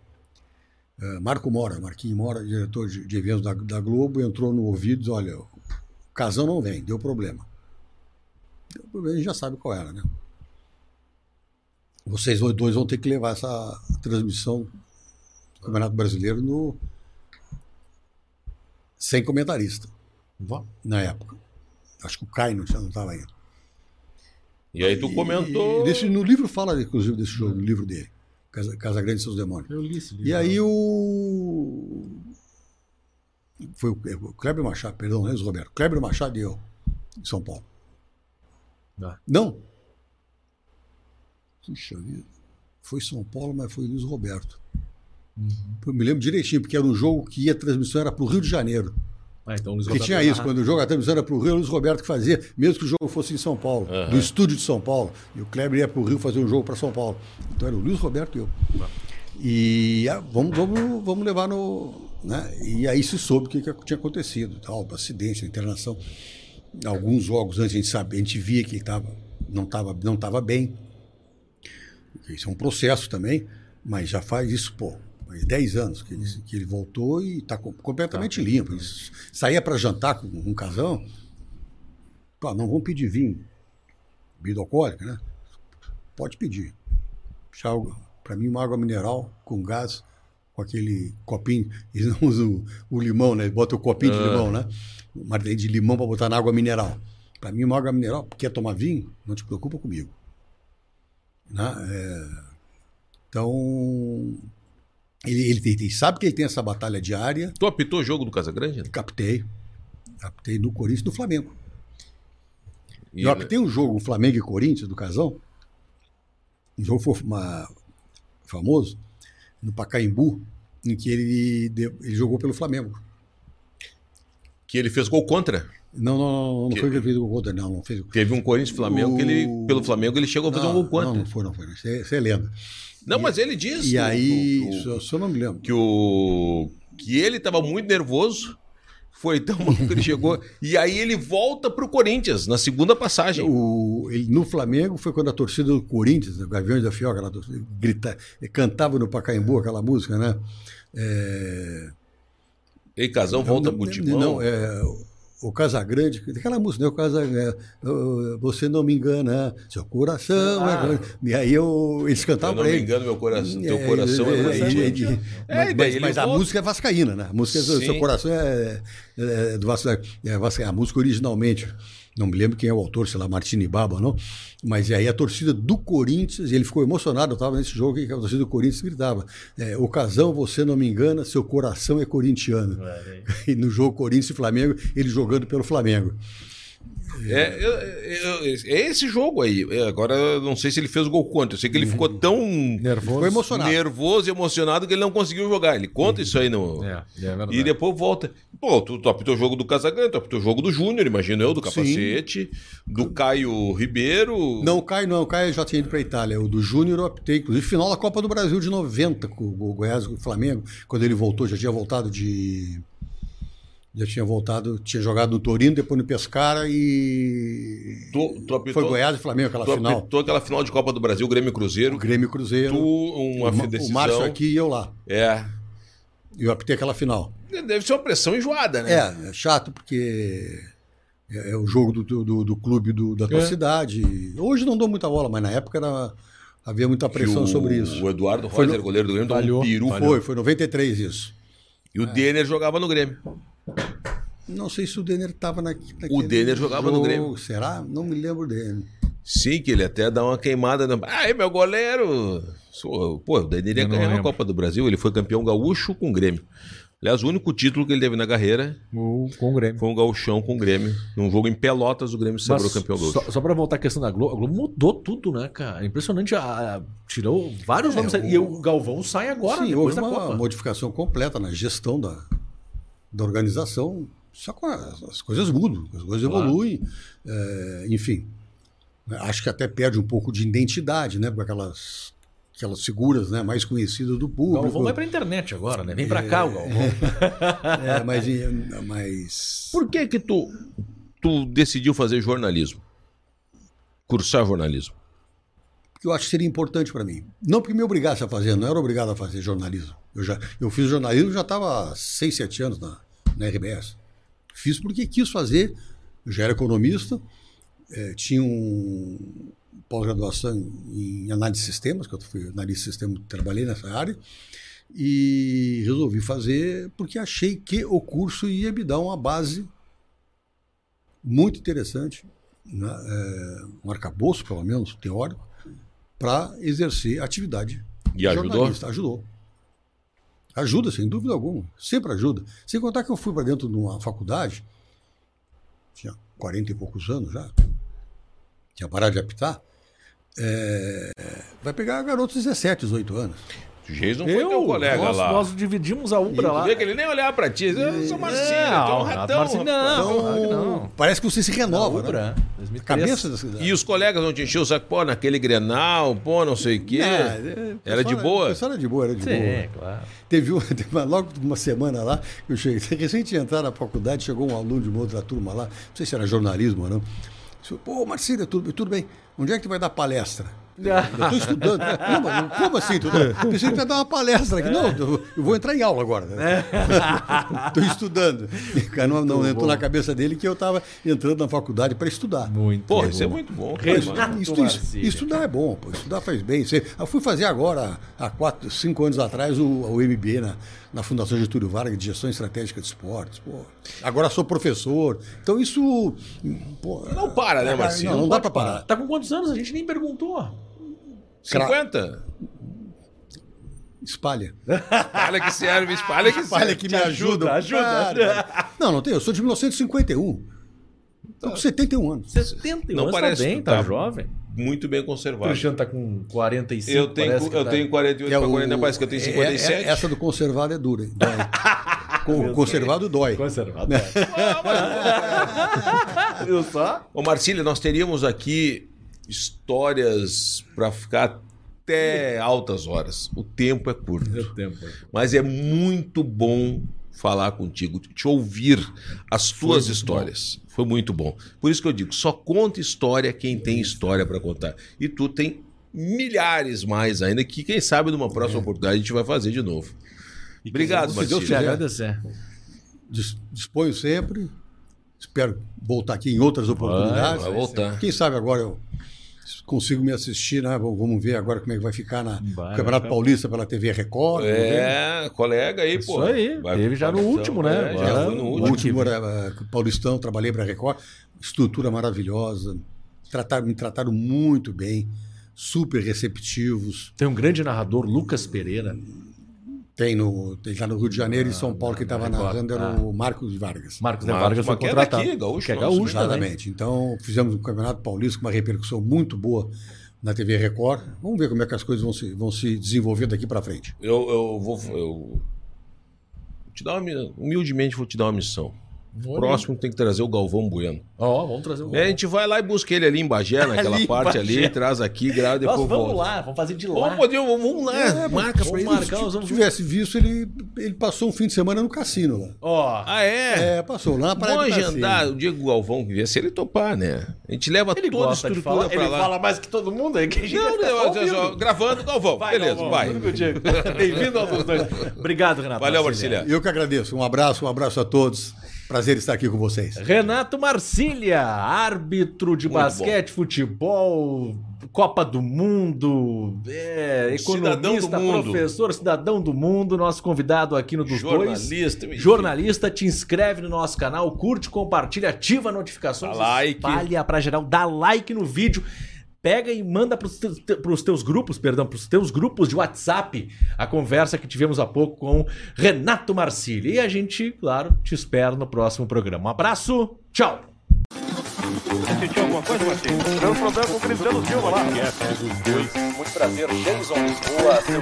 eh, Marco Mora, Marquinhos Mora, diretor de, de eventos da, da Globo, entrou no ouvido e disse, olha, o Casão não vem, deu problema. Deu problema, a gente já sabe qual era, né? Vocês dois vão ter que levar essa transmissão do Campeonato Brasileiro no sem comentarista na época. Acho que o Caio não estava ainda. E aí tu comentou. E, nesse- no livro fala, inclusive, desse jogo, no livro dele, Casa, Casa Grande e seus demônios. Eu li esse livro. E aí o. Foi o o Kleber Machado, perdão, não é o Roberto. Kleber Machado e eu, em São Paulo. Ah. Não. Puxa vida. Foi São Paulo, mas foi Luiz Roberto. Uhum. Eu me lembro direitinho, porque era um jogo que ia, a transmissão era para o Rio de Janeiro. Ah, então Luiz Porque Roberto tinha isso, quando o jogo, a transmissão era para o Rio, o Luiz Roberto que fazia, mesmo que o jogo fosse em São Paulo, Aham. do estúdio de São Paulo. E o Kleber ia para o Rio fazer um jogo para São Paulo. Então era o Luiz Roberto e eu. E ah, vamos, vamos, vamos levar no. Né? E aí se soube o que, que tinha acontecido, tal, acidente, internação. Alguns jogos antes a gente sabia, a gente via que ele tava, não estava não tava bem. Isso é um processo também, mas já faz isso, pô, faz 10 anos que ele, que ele voltou e está completamente limpo. Ele saía para jantar com um casão, pô, não vamos pedir vinho, bebida alcoólica, né? Pode pedir. Para mim, uma água mineral com gás, com aquele copinho, eles não usam o, o limão, né? Bota o copinho de limão, né? Uma de limão para botar na água mineral. Para mim, uma água mineral, quer tomar vinho? Não te preocupa comigo. Né? É, então, ele, ele, tem- ele sabe que ele tem essa batalha diária. Tu apitou o jogo do Casagrande? Captei. Captei no Corinthians e no Flamengo. E, Eu apitei um jogo, Flamengo e Corinthians, do Casão. Um jogo foi uma- famoso, no Pacaembu, em que ele, ele jogou pelo Flamengo. Que ele fez gol contra. Não, não, não, não Que- foi que ele o gol contra, não, não fez. Teve um Corinthians e Flamengo que ele, O- pelo Flamengo, ele chegou a fazer um não, gol contra. Não, não foi, não foi. Isso é, é lenda. Não, mas ele disse. E aí, o- isso eu não me lembro. que o que ele estava muito nervoso. Foi tão maluco que ele chegou. [LAUGHS] E aí ele volta pro Corinthians na segunda passagem. O, ele, no Flamengo foi quando a torcida do Corinthians, o Gaviões da Fioca, ela grita, cantava no Pacaembu aquela música, né? É, E Casão volta pro Timão. Não, é, o Casagrande, aquela música, né? O Casa, é, "Oh, você não me engana, seu coração Ah. é grande. E aí eu, eles Se eu cantavam não para me ele. engano, meu coração, teu É, coração é, é, mais é, é, É, mas mas- ele mas a música é vascaína, né? A música Sim. seu coração é, é do Vasco, é a música originalmente. Não me lembro quem é o autor, sei lá, Martini Baba, não. Mas aí a torcida do Corinthians, ele ficou emocionado, eu estava nesse jogo e a torcida do Corinthians gritava: é, Ocasão, você não me engana, seu coração é corintiano. [LAUGHS] E no jogo Corinthians e Flamengo, ele jogando pelo Flamengo. É, eu- eu- é esse jogo aí. É, Agora, eu não sei se ele fez o gol contra. Eu sei que ele ficou tão Nervoso. Foi emocionado. nervoso e emocionado que ele não conseguiu jogar. Ele conta isso aí no. É, é. E depois volta. Pô, tu, tu apitou o jogo do Casagrande, tu apitou o jogo do Júnior, imagino eu, do Capacete, do Caio Ribeiro. Não, o Caio não, o Caio já tinha ido para a Itália. O do Júnior eu optei, inclusive, final da Copa do Brasil de 90, com o Goiás e o Flamengo, quando ele voltou, já tinha voltado de. Já tinha voltado, tinha jogado no Torino, depois no Pescara e. Tu, tu apitou, Foi Goiás e Flamengo aquela tu final. apitou aquela final de Copa do Brasil, Grêmio e Cruzeiro. O Grêmio e Cruzeiro. Tu, uma o, decisão. o Márcio aqui e eu lá. É. Eu apitei aquela final. Deve ser uma pressão enjoada, né? É, é chato porque é, é o jogo do, do, do- do clube do- da tua É. cidade. Hoje não dou muita bola, mas na época era, havia muita pressão o, sobre isso. O Eduardo no- goleiro do Grêmio, tomou Falhou. um peru. Foi, foi 93 isso. E o Denner jogava no Grêmio. Não sei se o Denner estava na, naquele O Denner jogava no jogo, Grêmio. Será? Não me lembro dele. Sim, que ele até dá uma queimada. Na... Ai, meu goleiro! Pô, o Denner ia ganhar a lembro. Copa do Brasil. Ele foi campeão gaúcho com o Grêmio. Aliás, o único título que ele teve na carreira O, com o Grêmio. foi um gauchão com o Grêmio. Num jogo em Pelotas, o Grêmio se sagrou campeão gaúcho. só, só pra voltar à questão da Globo, a Globo mudou tudo, né, cara? Impressionante. a- a- tirou vários É, nomes. o- E o Galvão sai agora, Sim, depois houve da uma Copa. modificação completa na gestão da, da organização. Só que as, as coisas mudam, as coisas Claro. evoluem. é, enfim, acho que até perde um pouco de identidade, né? Com aquelas, aquelas figuras né, mais conhecidas do público. Galvão vai pra internet agora, né? Vem pra cá o Galvão. [LAUGHS] É, mas, mas Por que que tu, tu decidiu fazer jornalismo? Cursar jornalismo? Que eu acho que seria importante para mim. Não porque me obrigasse a fazer, não era obrigado a fazer jornalismo. Eu, já, eu fiz jornalismo já estava há 6, 7 anos na, na RBS. Fiz porque quis fazer. Eu já era economista, eh, tinha um pós-graduação em análise de sistemas, que eu fui analista de sistemas, trabalhei nessa área, e resolvi fazer porque achei que o curso ia me dar uma base muito interessante, né, eh, um arcabouço, pelo menos, teórico, para exercer atividade E ajudou? jornalista. Ajudou. Ajuda, sem dúvida alguma. Sempre ajuda. Sem contar que eu fui para dentro de uma faculdade, tinha 40 e poucos anos já, tinha parado de apitar. é, vai pegar garotos de 17, 18 anos. O Jason foi teu colega nós, lá. nós dividimos a Ubra Tu lá. vê que ele nem olhava pra ti. Eu sou É, tu é um o ratão. Rapaz. não. Que não. parece que você se renova, né? Ubra, 2003. Cabeça da cidade. E os colegas vão te encher o saco, pô, naquele Grenal, pô, não sei o quê. É, Era de boa? pessoal era de boa, era de boa. Sim, claro. Teve, um, [LAUGHS] teve uma, logo uma semana lá, eu cheguei, recém tinha entrado na faculdade, chegou um aluno de uma outra turma lá, não sei se era jornalismo ou não. Disse, Pô, Marcílio, tudo, tudo bem, onde é que tu vai dar palestra? Eu estou estudando. Não, mas como assim? Tu, pensei que ia dar uma palestra aqui. Não, eu, eu vou entrar em aula agora. Estou estudando. E o cara não, não entrou na cabeça dele que eu estava entrando na faculdade para estudar. Muito Pô, bom. isso é muito bom. Pô, isso- isso- estudar é bom, pô, estudar faz bem. Eu fui fazer agora, há quatro, cinco anos atrás, o, o MBA na, na Fundação Getúlio Vargas de Gestão Estratégica de Esportes. Pô. Agora sou professor. Então isso. pô, Não para, né, Marcinho? Não, não dá para parar. Tá com quantos anos? A gente nem perguntou. 50? Espalha. Espalha que serve, espalha que Espalha serve. que me ajuda. Para. Não, não tem. Eu sou de 1951. Estou com 71 anos. 71 Não anos parece tá bem, tá, tá. jovem. Muito bem O conservado. Cristiano tá com 45. Eu tenho, parece que eu tá- tenho 48 É pra o- 40, parece que eu tenho é- 57. é- essa do conservado é dura, hein? Dói. [LAUGHS] Com- conservado dói. Conservado. [LAUGHS] Eu só? Ô Marcília, nós teríamos aqui histórias pra ficar até altas horas. O tempo é curto. Meu tempo. Mas é muito bom falar contigo, te ouvir as tuas histórias. Foi muito bom. Por isso que eu digo, só conta história quem tem história para contar. E tu tem milhares mais ainda que quem sabe numa próxima oportunidade a gente vai fazer de novo. Obrigado, se Deus quiser. agradecer. Dis- Disponho sempre. Espero voltar aqui em outras oportunidades. vai voltar. Quem sabe agora eu consigo me assistir, né? Vamos ver agora como é que vai ficar na Vai, no Campeonato vai. Paulista pela TV Record. É, colega aí, Isso pô. aí, teve já no último, né? É, já foi no O último. último era eh, Paulistão, trabalhei para a Record. Estrutura maravilhosa. Trataram, me trataram muito bem. Super receptivos. Tem um grande narrador, Lucas Pereira. Tem no, tem lá no Rio de Janeiro e São Paulo, que estava narrando era o Marcos Vargas. Marcos de Marcos, Vargas foi mas que é contratado. daqui, gaúcho, que é gaúcho também. Exatamente. Então, fizemos um Campeonato Paulista com uma repercussão muito boa na TV Record. Vamos ver como é que as coisas vão se, vão se desenvolver daqui para frente. Eu, eu vou. Eu, te dar uma, mi- humildemente vou te dar uma missão. O próximo tem que trazer o Galvão Bueno. Ó, vamos trazer o É, a gente vai lá e busca ele ali em Bagé, [LAUGHS] naquela Ali parte Bagé. ali, traz aqui, grava e depois Nós vamos volta. lá, vamos fazer de lá. Vamos, poder, vamos lá, É, marca pra vamos ele. marcar, Se vamos... tivesse visto, ele, ele passou um fim de semana no cassino lá. Ó, Ah, é? É, passou lá do Cassino. agendar o Diego Galvão que vier, se ele topar, né? A gente leva ele toda a estrutura falar, pra ele lá. fala mais que todo mundo aí, que a gente Não, não, só gravando, Galvão. Vai, Beleza, Galvão, vai. [LAUGHS] Bem-vindo ao dos dois. Obrigado, Renato. Valeu, Marcília. Eu que agradeço. Um abraço, um abraço a todos. Prazer estar aqui com vocês. Renato Marcília, árbitro de Muito basquete, futebol, Copa do Mundo, é, Cidadão do economista, mundo. professor, cidadão do mundo, nosso convidado aqui no Dos Jornalista, Dois. Jornalista, te inscreve no nosso canal, curte, compartilha, ativa notificações, Dá like. espalha pra geral, dá like no vídeo. Pega e manda teus- pros teus grupos, perdão, pros teus grupos de WhatsApp a conversa que tivemos há pouco com Renato Marcília. E a gente, claro, te espera no próximo programa. Um abraço, tchau! Sentiu alguma coisa, Martins? Deu problema com o Cristiano Silva lá. Muito prazer, Jason Lisboa, seu.